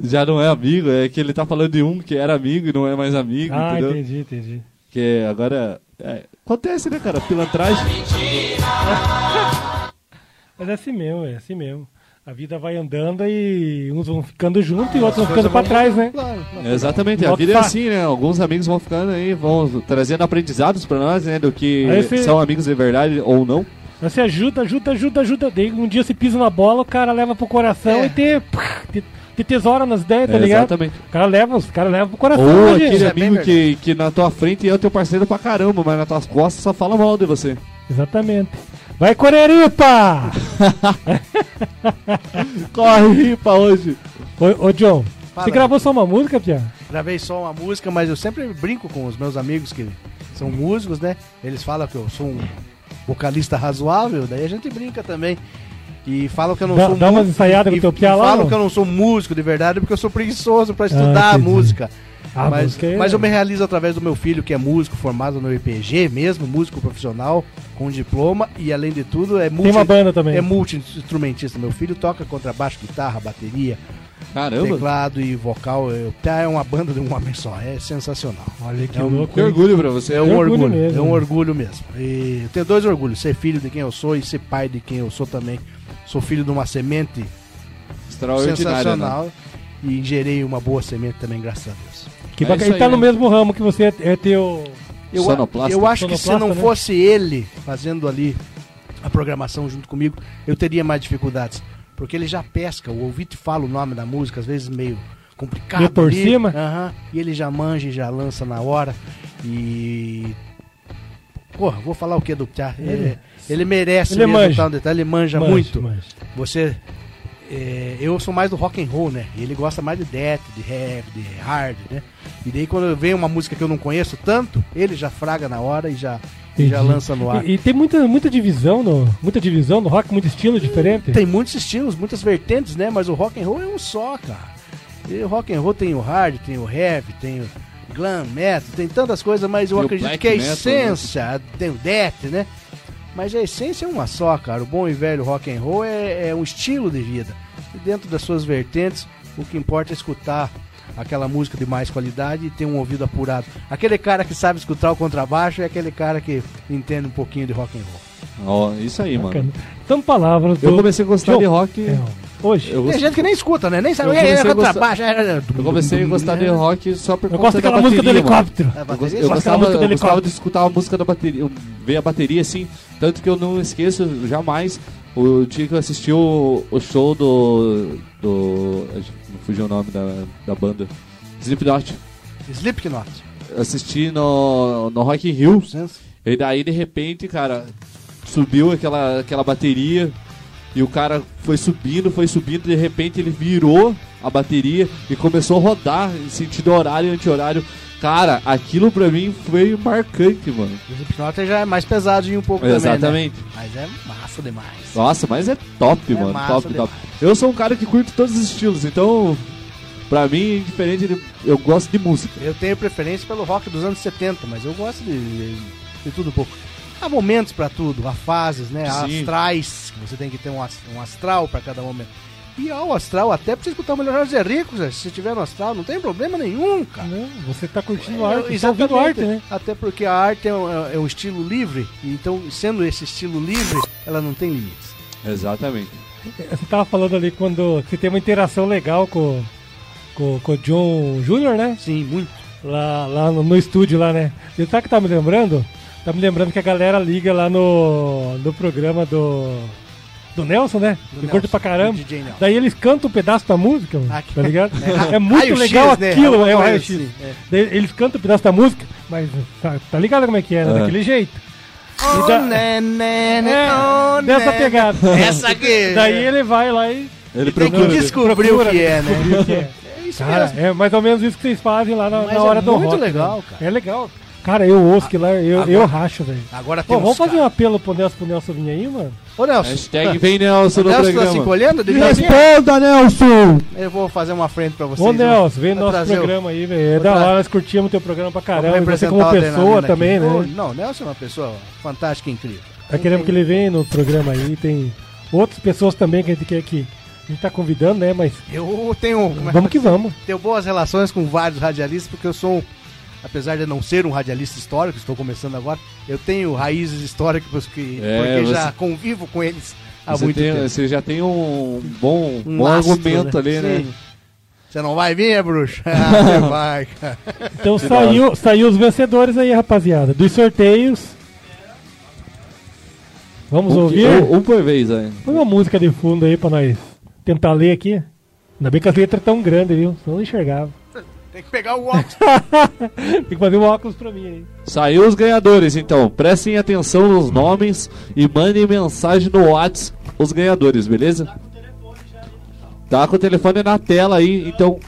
Já não é amigo, é que ele tá falando de um que era amigo e não é mais amigo, Ah, entendeu? entendi, entendi. Que agora. é, acontece, né, cara? Pilantragem. Mas é assim mesmo, é assim mesmo. A vida vai andando e uns vão ficando juntos e outros vão ficando vão- trás, né? Claro, claro. Exatamente, a vida é fa- assim, né? Alguns amigos vão ficando aí, vão trazendo aprendizados pra nós, né? Do que você- são amigos de verdade ou não. Você ajuda, ajuda, ajuda, ajuda. Daí um dia você pisa na bola, o cara leva pro coração É. e te, te, te tesoura nas ideias, tá É, ligado? exatamente. O cara leva, os caras levam pro coração. Ou né, aquele gente? é amigo que, que na tua frente é o teu parceiro pra caramba, mas nas tuas costas só fala mal de você. Exatamente. Vai, Coreripa! Corre, ripa hoje. ô, ô, John, Fala você gravou só uma música, Pia? Gravei só uma música, mas eu sempre brinco com os meus amigos que são músicos, né? Eles falam que eu sou um vocalista razoável, daí a gente brinca também. E falam que eu não Dá- sou dá umas ensaiadas e- com teu piá lá, Falam não? que eu não sou músico de verdade porque eu sou preguiçoso pra estudar a entendi. música. Ah, mas, é- mas eu me realizo através do meu filho, que é músico, formado no IPG mesmo, músico profissional, com diploma, e além de tudo é multi, uma banda também. É multi-instrumentista. Meu filho toca contrabaixo, guitarra, bateria, Caramba. teclado e vocal. Eu- tá, é uma banda de um homem só, é sensacional. Olha que é um, louco. Que orgulho pra você. É um Que orgulho, orgulho mesmo, é um né? orgulho mesmo. E eu tenho dois orgulhos: ser filho de quem eu sou e ser pai de quem eu sou também. Sou filho de uma semente. Né? sensacional e gerei uma boa semente também, graças a Deus. Que É bacana. Ele tá aí, no né? mesmo ramo que você é teu. Eu, Sonoplasta. eu acho que se não né? fosse ele fazendo ali a programação junto comigo, eu teria mais dificuldades. Porque ele já pesca, o ouvinte fala o nome da música, às vezes meio complicado. Meio por ali. cima? Aham. e ele já manja e já lança na hora. E. Porra, vou falar o que do Pia? Ele, ele merece Ele mesmo manja. tá no detalhe, ele manja, Manja, muito. manja. Você. É, eu sou mais do rock and roll, né? E ele gosta mais de death, de heavy, de hard, né? E daí quando vem uma música que eu não conheço tanto, ele já fraga na hora e já, e já lança no ar. E, e tem muita, muita divisão no. Muita divisão no rock, muito estilo diferente. Tem muitos estilos, muitas vertentes, né? Mas o rock and roll é um só, cara. E o rock and roll tem o hard, tem o heavy, tem o glam metal, tem tantas coisas, mas eu Tem acredito que a metal, essência, tem o death, né? Mas a essência é uma só, cara. O bom e velho rock and roll é, é um estilo de vida. E dentro das suas vertentes, o que importa é escutar aquela música de mais qualidade e ter um ouvido apurado. Aquele cara que sabe escutar o contrabaixo é aquele cara que entende um pouquinho de rock and roll. Ó, isso aí, mano. Bacana. São palavras Eu comecei a gostar John- de rock. É, Hoje. Eu, Tem gost- gente que nem escuta, né? Nem sabe eu o que é comecei a contrabaixo. é- eu comecei a gostar de rock só por Eu conta gosto da daquela música do bateria, mano. helicóptero. Eu, gost- gosto gostava, da música do eu gostava helicóptero. de escutar a música da bateria, eu- ver a bateria assim, tanto que eu não esqueço jamais o dia que eu assisti o, o show do. do. Não fugiu o nome da, da banda. Slipknot. Slipknot. Eu assisti no, no Rock in Rio. E daí, de repente, cara, subiu aquela, aquela bateria. E o cara foi subindo, foi subindo. De repente, ele virou a bateria e começou a rodar em sentido horário e anti-horário. Cara, aquilo pra mim foi marcante, mano. O Slipknot já é mais pesadinho um pouco Exatamente. também, né? Mas é massa demais. Nossa, mas é top, É mano. Top, demais. top. Eu sou um cara que curte todos os estilos, então, pra mim, diferente, de- eu gosto de música. Eu tenho preferência pelo rock dos anos 70, mas eu gosto de, de, de tudo um pouco. Há momentos pra tudo, há fases, né? Há Sim. astrais, que você tem que ter um, um astral pra cada momento. E ao astral, até pra você escutar o melhor Rico, Zé, se você tiver no astral, não tem problema nenhum, cara. Não, você tá curtindo É, arte, você tá ouvindo arte, né? Até porque a arte é um, é um estilo livre, então, sendo esse estilo livre, ela não tem limites. Exatamente. Você tava falando ali quando você tem uma interação legal com, com, com o John Jr., né? Sim, muito. Lá, lá no, no estúdio lá, né? E sabe o que tá me lembrando? Tá me lembrando que a galera liga lá no, no programa do. Do Nelson, né? Do Nelson, pra caramba. do. Daí eles cantam um pedaço da música, mano, Ah, tá ligado? É, É, muito legal né? aquilo, Alguma é o raio-x. assim, é. Daí Eles cantam um pedaço da música, mas tá, tá ligado como é que é, né? É. Daquele jeito. Oh, da- né, né, né, É, oh, dessa né. pegada. Essa aqui. Daí ele vai lá e. Ele Tem que procura. descobrir o que é, né? que é. É isso Cara, mesmo. é mais ou menos isso que vocês fazem lá na, na é hora do muito rock. legal, né? cara. É legal. Cara, eu ouço que lá, eu, Agora- eu racho, velho. Agora Pô, tem vamos fazer um apelo pro Nelson, pro Nelson vir aí, mano? Ô, Nelson. Hashtag vem Nelson O no Nelson tá se programa. encolhendo? Responda, Nelson! Eu vou fazer uma frente pra vocês. Ô, viu? Nelson, vem no nosso trazer o- programa aí, velho. É da hora, nós curtimos teu programa pra caramba. Você como o pessoa também, aqui. Ô, né? Não, Nelson é uma pessoa fantástica e incrível. Tá querendo que ele venha no programa aí. Tem outras pessoas também que a gente quer que a gente tá convidando, né? Mas Eu tenho. vamos que vamos. Tenho boas relações com vários radialistas, porque eu sou um. Apesar de não ser um radialista histórico, estou começando agora, eu tenho raízes históricas porque, É, porque você- já convivo com eles há Você, muito tem- tempo. você já tem um bom, Um bom lastro, argumento né? ali, né? Sim. Você não vai vir, é bruxo? Ah, você vai, cara. Então Que saiu, saiu os vencedores aí, rapaziada. Dos sorteios. Vamos Um, ouvir? um, um por vez, aí. Põe uma música de fundo aí pra nós tentar ler aqui. Ainda bem que as letras tão grandes, viu? Senão não enxergava. Tem que pegar o óculos. Tem que fazer um óculos pra mim aí. Saiu os ganhadores, então. Prestem atenção nos nomes e mandem mensagem no WhatsApp os ganhadores, beleza? Tá com o telefone na tela aí, então.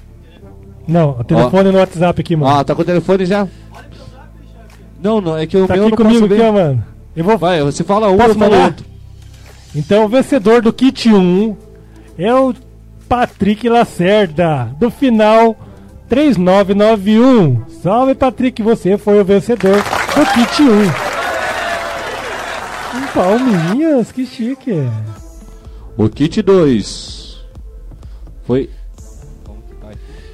Não, o telefone no WhatsApp aqui, mano. Ah, tá com o telefone já? Não, não, é que o tá meu aqui não comigo posso aqui, ver. ó, mano. Eu vou... Vai, você fala um, Posso eu falo outro. Então, o vencedor do kit 1 é o Patrick Lacerda, do final 3991. Salve, Patrick, você foi o vencedor do kit 1. Um palminhas, que chique. O kit 2 foi.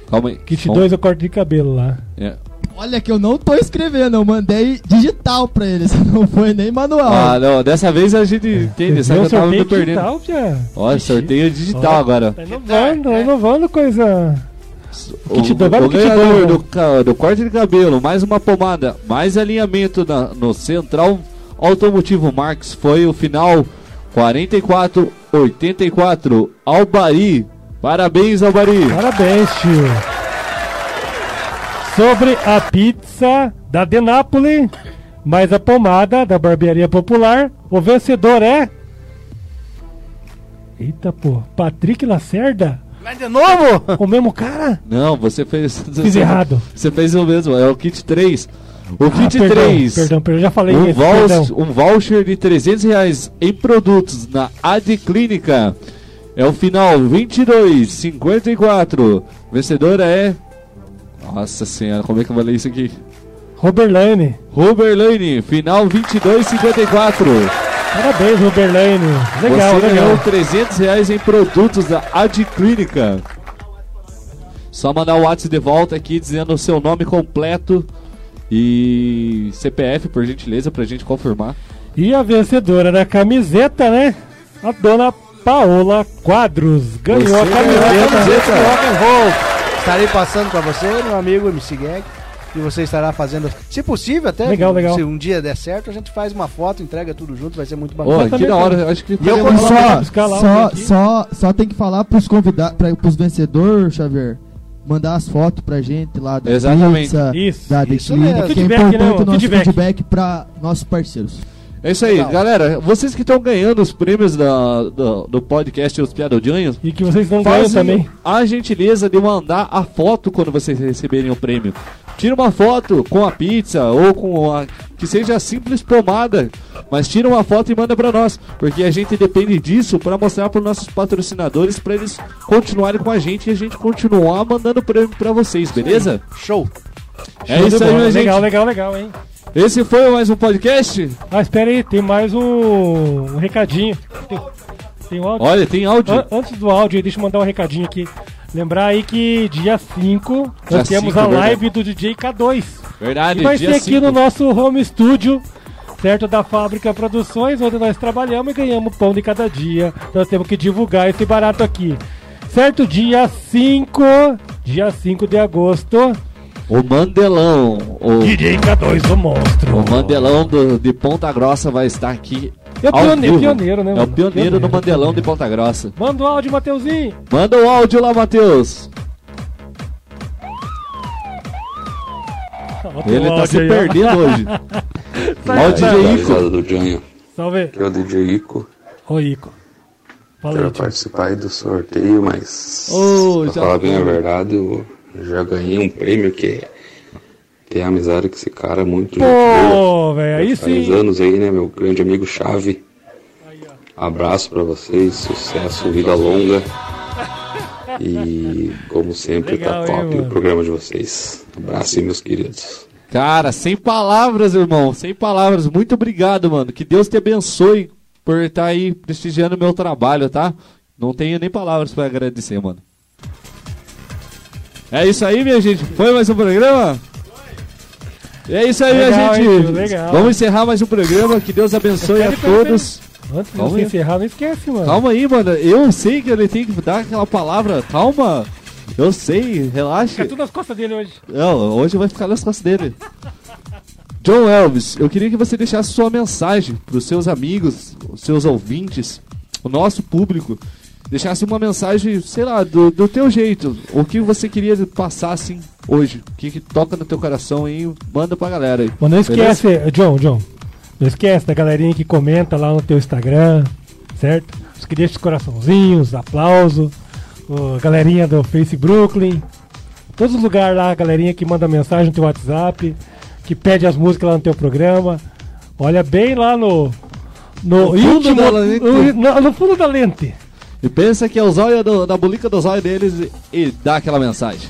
Calma aí. Kit Vamos- 2 é o corte de cabelo lá. É. Olha que eu não tô escrevendo, eu mandei digital pra eles, não foi nem manual. Ah, não, dessa vez a gente entende, só que eu tava me perdendo. digital? Olha, sorteio digital Ó, agora. Tá inovando, tá inovando coisa. O, Kit vai o ganhador dois, do, do corte de cabelo, mais uma pomada, mais alinhamento na- no Central Automotivo Marx foi o final 44-84 Albari. Parabéns, Albari. Parabéns, tio. Sobre a pizza da Denápolis, mais a pomada da Barbearia Popular, o vencedor é. Eita, pô. Patrick Lacerda? Mas de novo? O mesmo cara? Não, você fez. Fiz errado. Você fez o mesmo, é o kit 3. O Ah, kit perdão, 3. perdão, perdão, já falei um, isso, vouch- um voucher de 300 reais em produtos na Ad Clínica. É o final 2254. Vencedora é. Nossa senhora, como é que eu falei isso aqui? Roberlane. Roberlane, final 2254. Parabéns, Roberlane. Legal, Você legal. ganhou 300 reais em produtos da Adclínica. Só mandar o WhatsApp de volta aqui dizendo o seu nome completo e CPF, por gentileza, pra gente confirmar. E a vencedora da camiseta, né? A dona Paola Quadros ganhou Você a ganhou camiseta. a camiseta. Rock and roll. Estarei passando pra você, meu amigo MC Gag. E você estará fazendo, se possível, até Legal, legal. se um dia der certo, a gente faz uma foto, entrega tudo junto, vai ser muito bacana. que da hora, acho que E eu só, Só, só, só, só tem que falar pros convidados, para os vencedores, Xavier, mandar as fotos pra gente lá da Exatamente. pizza, Isso, da isso que é Feedback, importante né, o nosso feedback. feedback, pra nossos parceiros. É isso aí, Legal. galera. Vocês que estão ganhando os prêmios da, do, do podcast Os Piadodinhos. E que vocês não ganham também. A gentileza de mandar a foto quando vocês receberem o prêmio. Tira uma foto com a pizza ou com a. que seja a simples pomada. Mas tira uma foto e manda pra nós. Porque a gente depende disso pra mostrar pros nossos patrocinadores pra eles continuarem com a gente e a gente continuar mandando prêmio pra vocês, beleza? Show! É Show isso aí, minha gente. Legal, legal, legal, hein? Esse foi mais um podcast? Ah, espera aí, tem mais um, um recadinho. Tem, tem um áudio? Olha, tem áudio. An- antes do áudio, deixa eu mandar um recadinho aqui. Lembrar aí que dia 5 Dia nós temos 5, a verdade. live do DJ K2. Verdade, E vai ser aqui 5. no nosso home studio, certo? Da Fábrica Produções, onde nós trabalhamos e ganhamos pão de cada dia. Nós temos que divulgar esse barato aqui. Certo? Dia 5, dia 5 de agosto. O Mandelão. O... DJ K2, o monstro. O Mandelão do- de Ponta Grossa vai estar aqui. É o ao pione- vivo. pioneiro, né, É o mano? pioneiro Pioneiro, do Mandelão de Ponta Grossa. Manda o áudio, Mateuzinho. Manda o áudio lá, Matheus. Ele tá se perdendo hoje. Ó o DJ Ico. Risada do Janho. Salve. Aqui é o DJ Ico. Ô, Ico. Fala Quero aí, participar aí do sorteio, mas Ô, pra já falar bem a verdade, eu já ganhei um prêmio que tem amizade com esse cara muito Pô, gente boa. velho, aí Faz sim. anos aí, né, meu grande amigo Chave. Abraço pra vocês, sucesso, vida longa. E como sempre, Legal, tá hein, top o mano? programa de vocês. Abraço aí, meus queridos. Cara, sem palavras, irmão. Sem palavras. Muito obrigado, mano. Que Deus te abençoe por estar aí prestigiando o meu trabalho, tá? Não tenho nem palavras pra agradecer, mano. É isso aí, minha gente. Foi mais um programa? É isso aí, Legal, hein, gente. tio? Legal. Vamos encerrar mais um programa. Que Deus abençoe a todos. Antes de você encerrar, não esquece, mano. Calma aí, mano. Eu sei que ele tem que dar aquela palavra. Calma. Eu sei, relaxa. Fica tudo nas costas dele hoje. Não, hoje vai ficar nas costas dele. John Elvis, eu queria que você deixasse sua mensagem para os seus amigos, os seus ouvintes, o nosso público. Deixasse uma mensagem, sei lá, do, do teu jeito. O que você queria passar assim hoje. O que, que toca no teu coração aí, manda pra galera aí. Mas não Beleza? esquece, John, John. Não esquece da galerinha que comenta lá no teu Instagram, certo? Os que deixam os coraçãozinhos, aplauso. A galerinha do Face Brooklyn. Todos os lugares lá, a galerinha que manda mensagem no teu WhatsApp, que pede as músicas lá no teu programa. Olha bem lá no. No, No fundo íntimo- da lente. no- no fundo da lente. E pensa que é o zóio do- da bulica do zóio deles e, e dá aquela mensagem.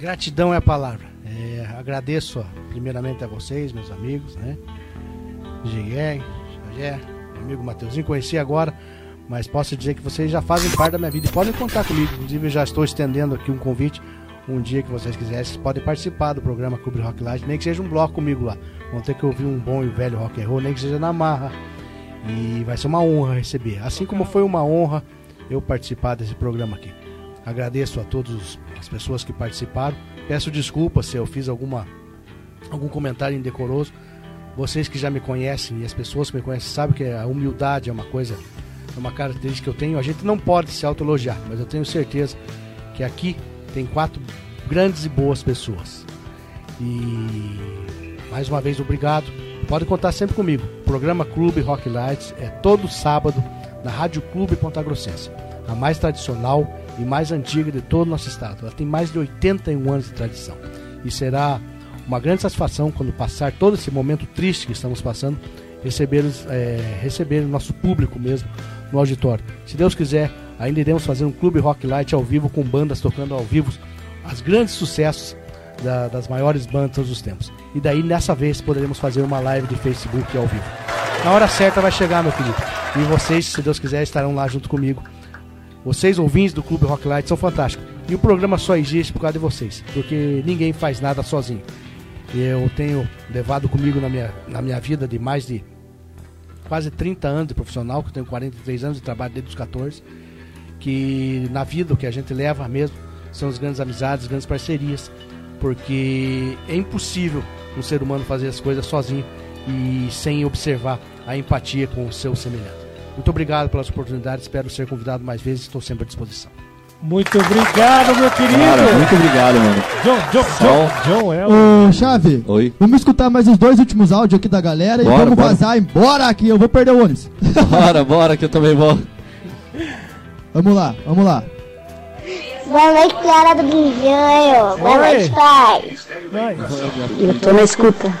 Gratidão é a palavra. É, agradeço primeiramente a vocês, meus amigos, né? Meu amigo Mateuzinho, conheci agora, mas posso dizer que vocês já fazem parte da minha vida e podem contar comigo. Inclusive, já estou estendendo aqui um convite. Um dia que vocês quiserem, vocês podem participar do programa Clube Rock Live, nem que seja um bloco comigo lá. Vão ter que ouvir um bom e velho rock and roll, nem que seja na marra. E vai ser uma honra receber. Assim como foi uma honra eu participar desse programa aqui. Agradeço a todas as pessoas que participaram. Peço desculpas se eu fiz alguma algum comentário indecoroso. Vocês que já me conhecem e as pessoas que me conhecem sabem que a humildade é uma coisa, é uma característica que eu tenho. A gente não pode se autoelogiar, mas eu tenho certeza que aqui tem quatro grandes e boas pessoas. E mais uma vez obrigado. Pode contar sempre comigo. O programa Clube Rock Lights é todo sábado na Rádio Clube Ponta Grossense, a mais tradicional e mais antiga de todo o nosso estado. Ela tem mais de 81 anos de tradição. E será uma grande satisfação quando passar todo esse momento triste que estamos passando, receber, é, receber o nosso público mesmo no auditório. Se Deus quiser, ainda iremos fazer um Clube Rock Light ao vivo com bandas tocando ao vivo as grandes sucessos, da- das maiores bandas de todos os tempos. E daí, nessa vez, poderemos fazer uma live de Facebook ao vivo. Na hora certa vai chegar, meu querido. E vocês, se Deus quiser, estarão lá junto comigo. Vocês, ouvintes do Clube Rock Light, são fantásticos. E o programa só existe por causa de vocês, porque ninguém faz nada sozinho. Eu tenho levado comigo na minha, na minha vida de mais de quase 30 anos de profissional, que eu tenho 43 anos de trabalho desde os 14, que na vida o que a gente leva mesmo são as grandes amizades, as grandes parcerias, porque é impossível um ser humano fazer as coisas sozinho e sem observar a empatia com o seu semelhante. Muito obrigado pelas oportunidades, espero ser convidado mais vezes, estou sempre à disposição. Muito obrigado, meu querido. Cara, muito obrigado, mano. John, John, John, John é Ô, Chave. Oi. Vamos escutar mais os dois últimos áudios aqui da galera Bora, e vamos bora. vazar embora aqui. Eu vou perder o ônibus. Bora, bora, que eu também vou. Vamos lá, vamos lá. Boa noite, galera do Guinjanho. Boa Oi. noite, pai. Eu tô na escuta.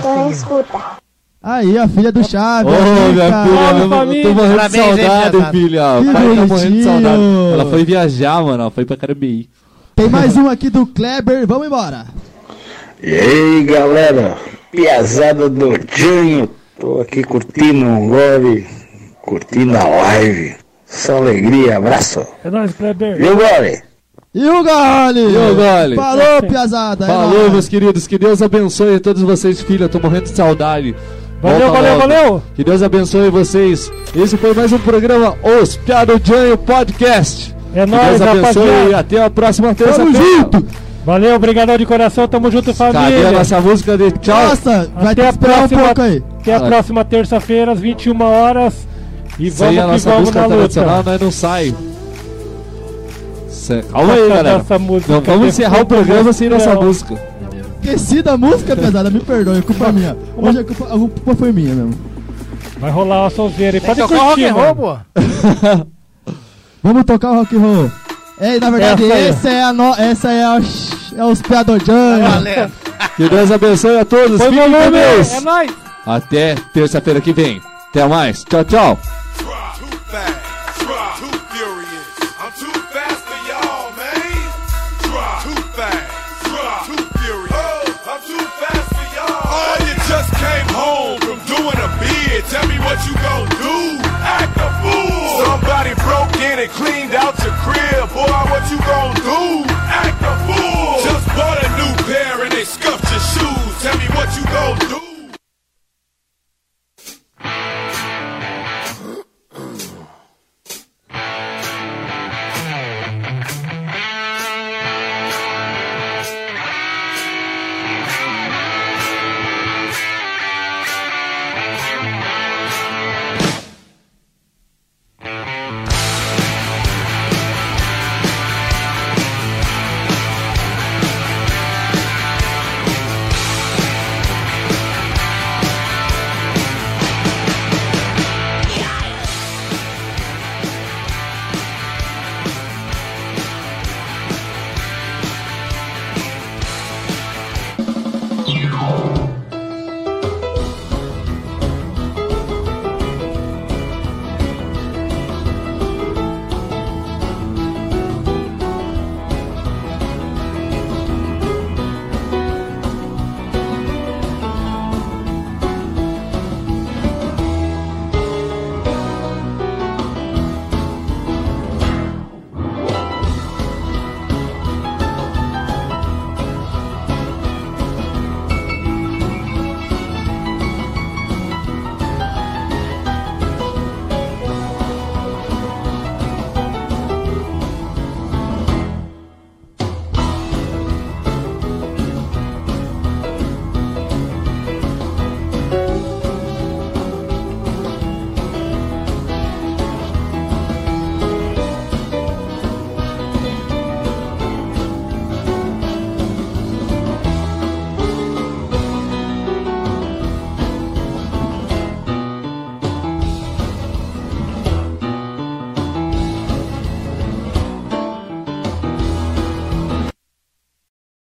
Tô na escuta. Aí, a filha do Chave. Ô, aí, minha cara. filha, eu, eu tô morrendo de Parabéns, hein, saudade, pesado. filha. Que pai tá morrendo de saudade. Ela foi viajar, mano. Ela foi pra Carabi. Tem mais um aqui do Kleber. Vamos embora. E aí galera, piazada do Janho, tô aqui curtindo um gole, curtindo a live, só alegria, abraço. É nóis, Kleber. E o gole? E o Gole? E o Gole? Falou, piazada. é Falou, nóis. meus queridos. Que Deus abençoe todos vocês, filha. Tô morrendo de saudade. Valeu, Volta valeu, logo. valeu. Que Deus abençoe vocês. Esse foi mais um programa Os Piado Janho Podcast. É que nóis, Deus abençoe rapaziada. e até a próxima terça-feira. Valeu, obrigadão de coração, tamo junto, família. Cadê a nossa música de tchau? Nossa, vai Até a esperar um próxima, pouco aí. até a Vai. próxima terça-feira, às 21 horas. E vamos é a nossa vamos música na tradicional, luta. nós não sai. Calma aí, galera. nossa música Não vamos encerrar o programa sem nossa música. Esqueci da música, pesada. Me perdoe, culpa minha. Hoje a culpa, a culpa foi minha mesmo. Vai rolar uma sonzeira aí. Pode tocar curtir, rock and roll, pô. Vamos tocar o rock and roll. É, na verdade, Essa essa é a no... essa é a é os piadojãs. Que Deus abençoe a todos. Foi Fiquem com Deus. é nóis. Até terça-feira que vem. Até mais. Tchau, tchau. Tell me what you gon' do. Act a fool. Somebody broke in and cleaned out your crib. Boy, what you gon' do? Act a fool. Just bought a new pair and they scuffed your shoes. Tell me what you gon' do.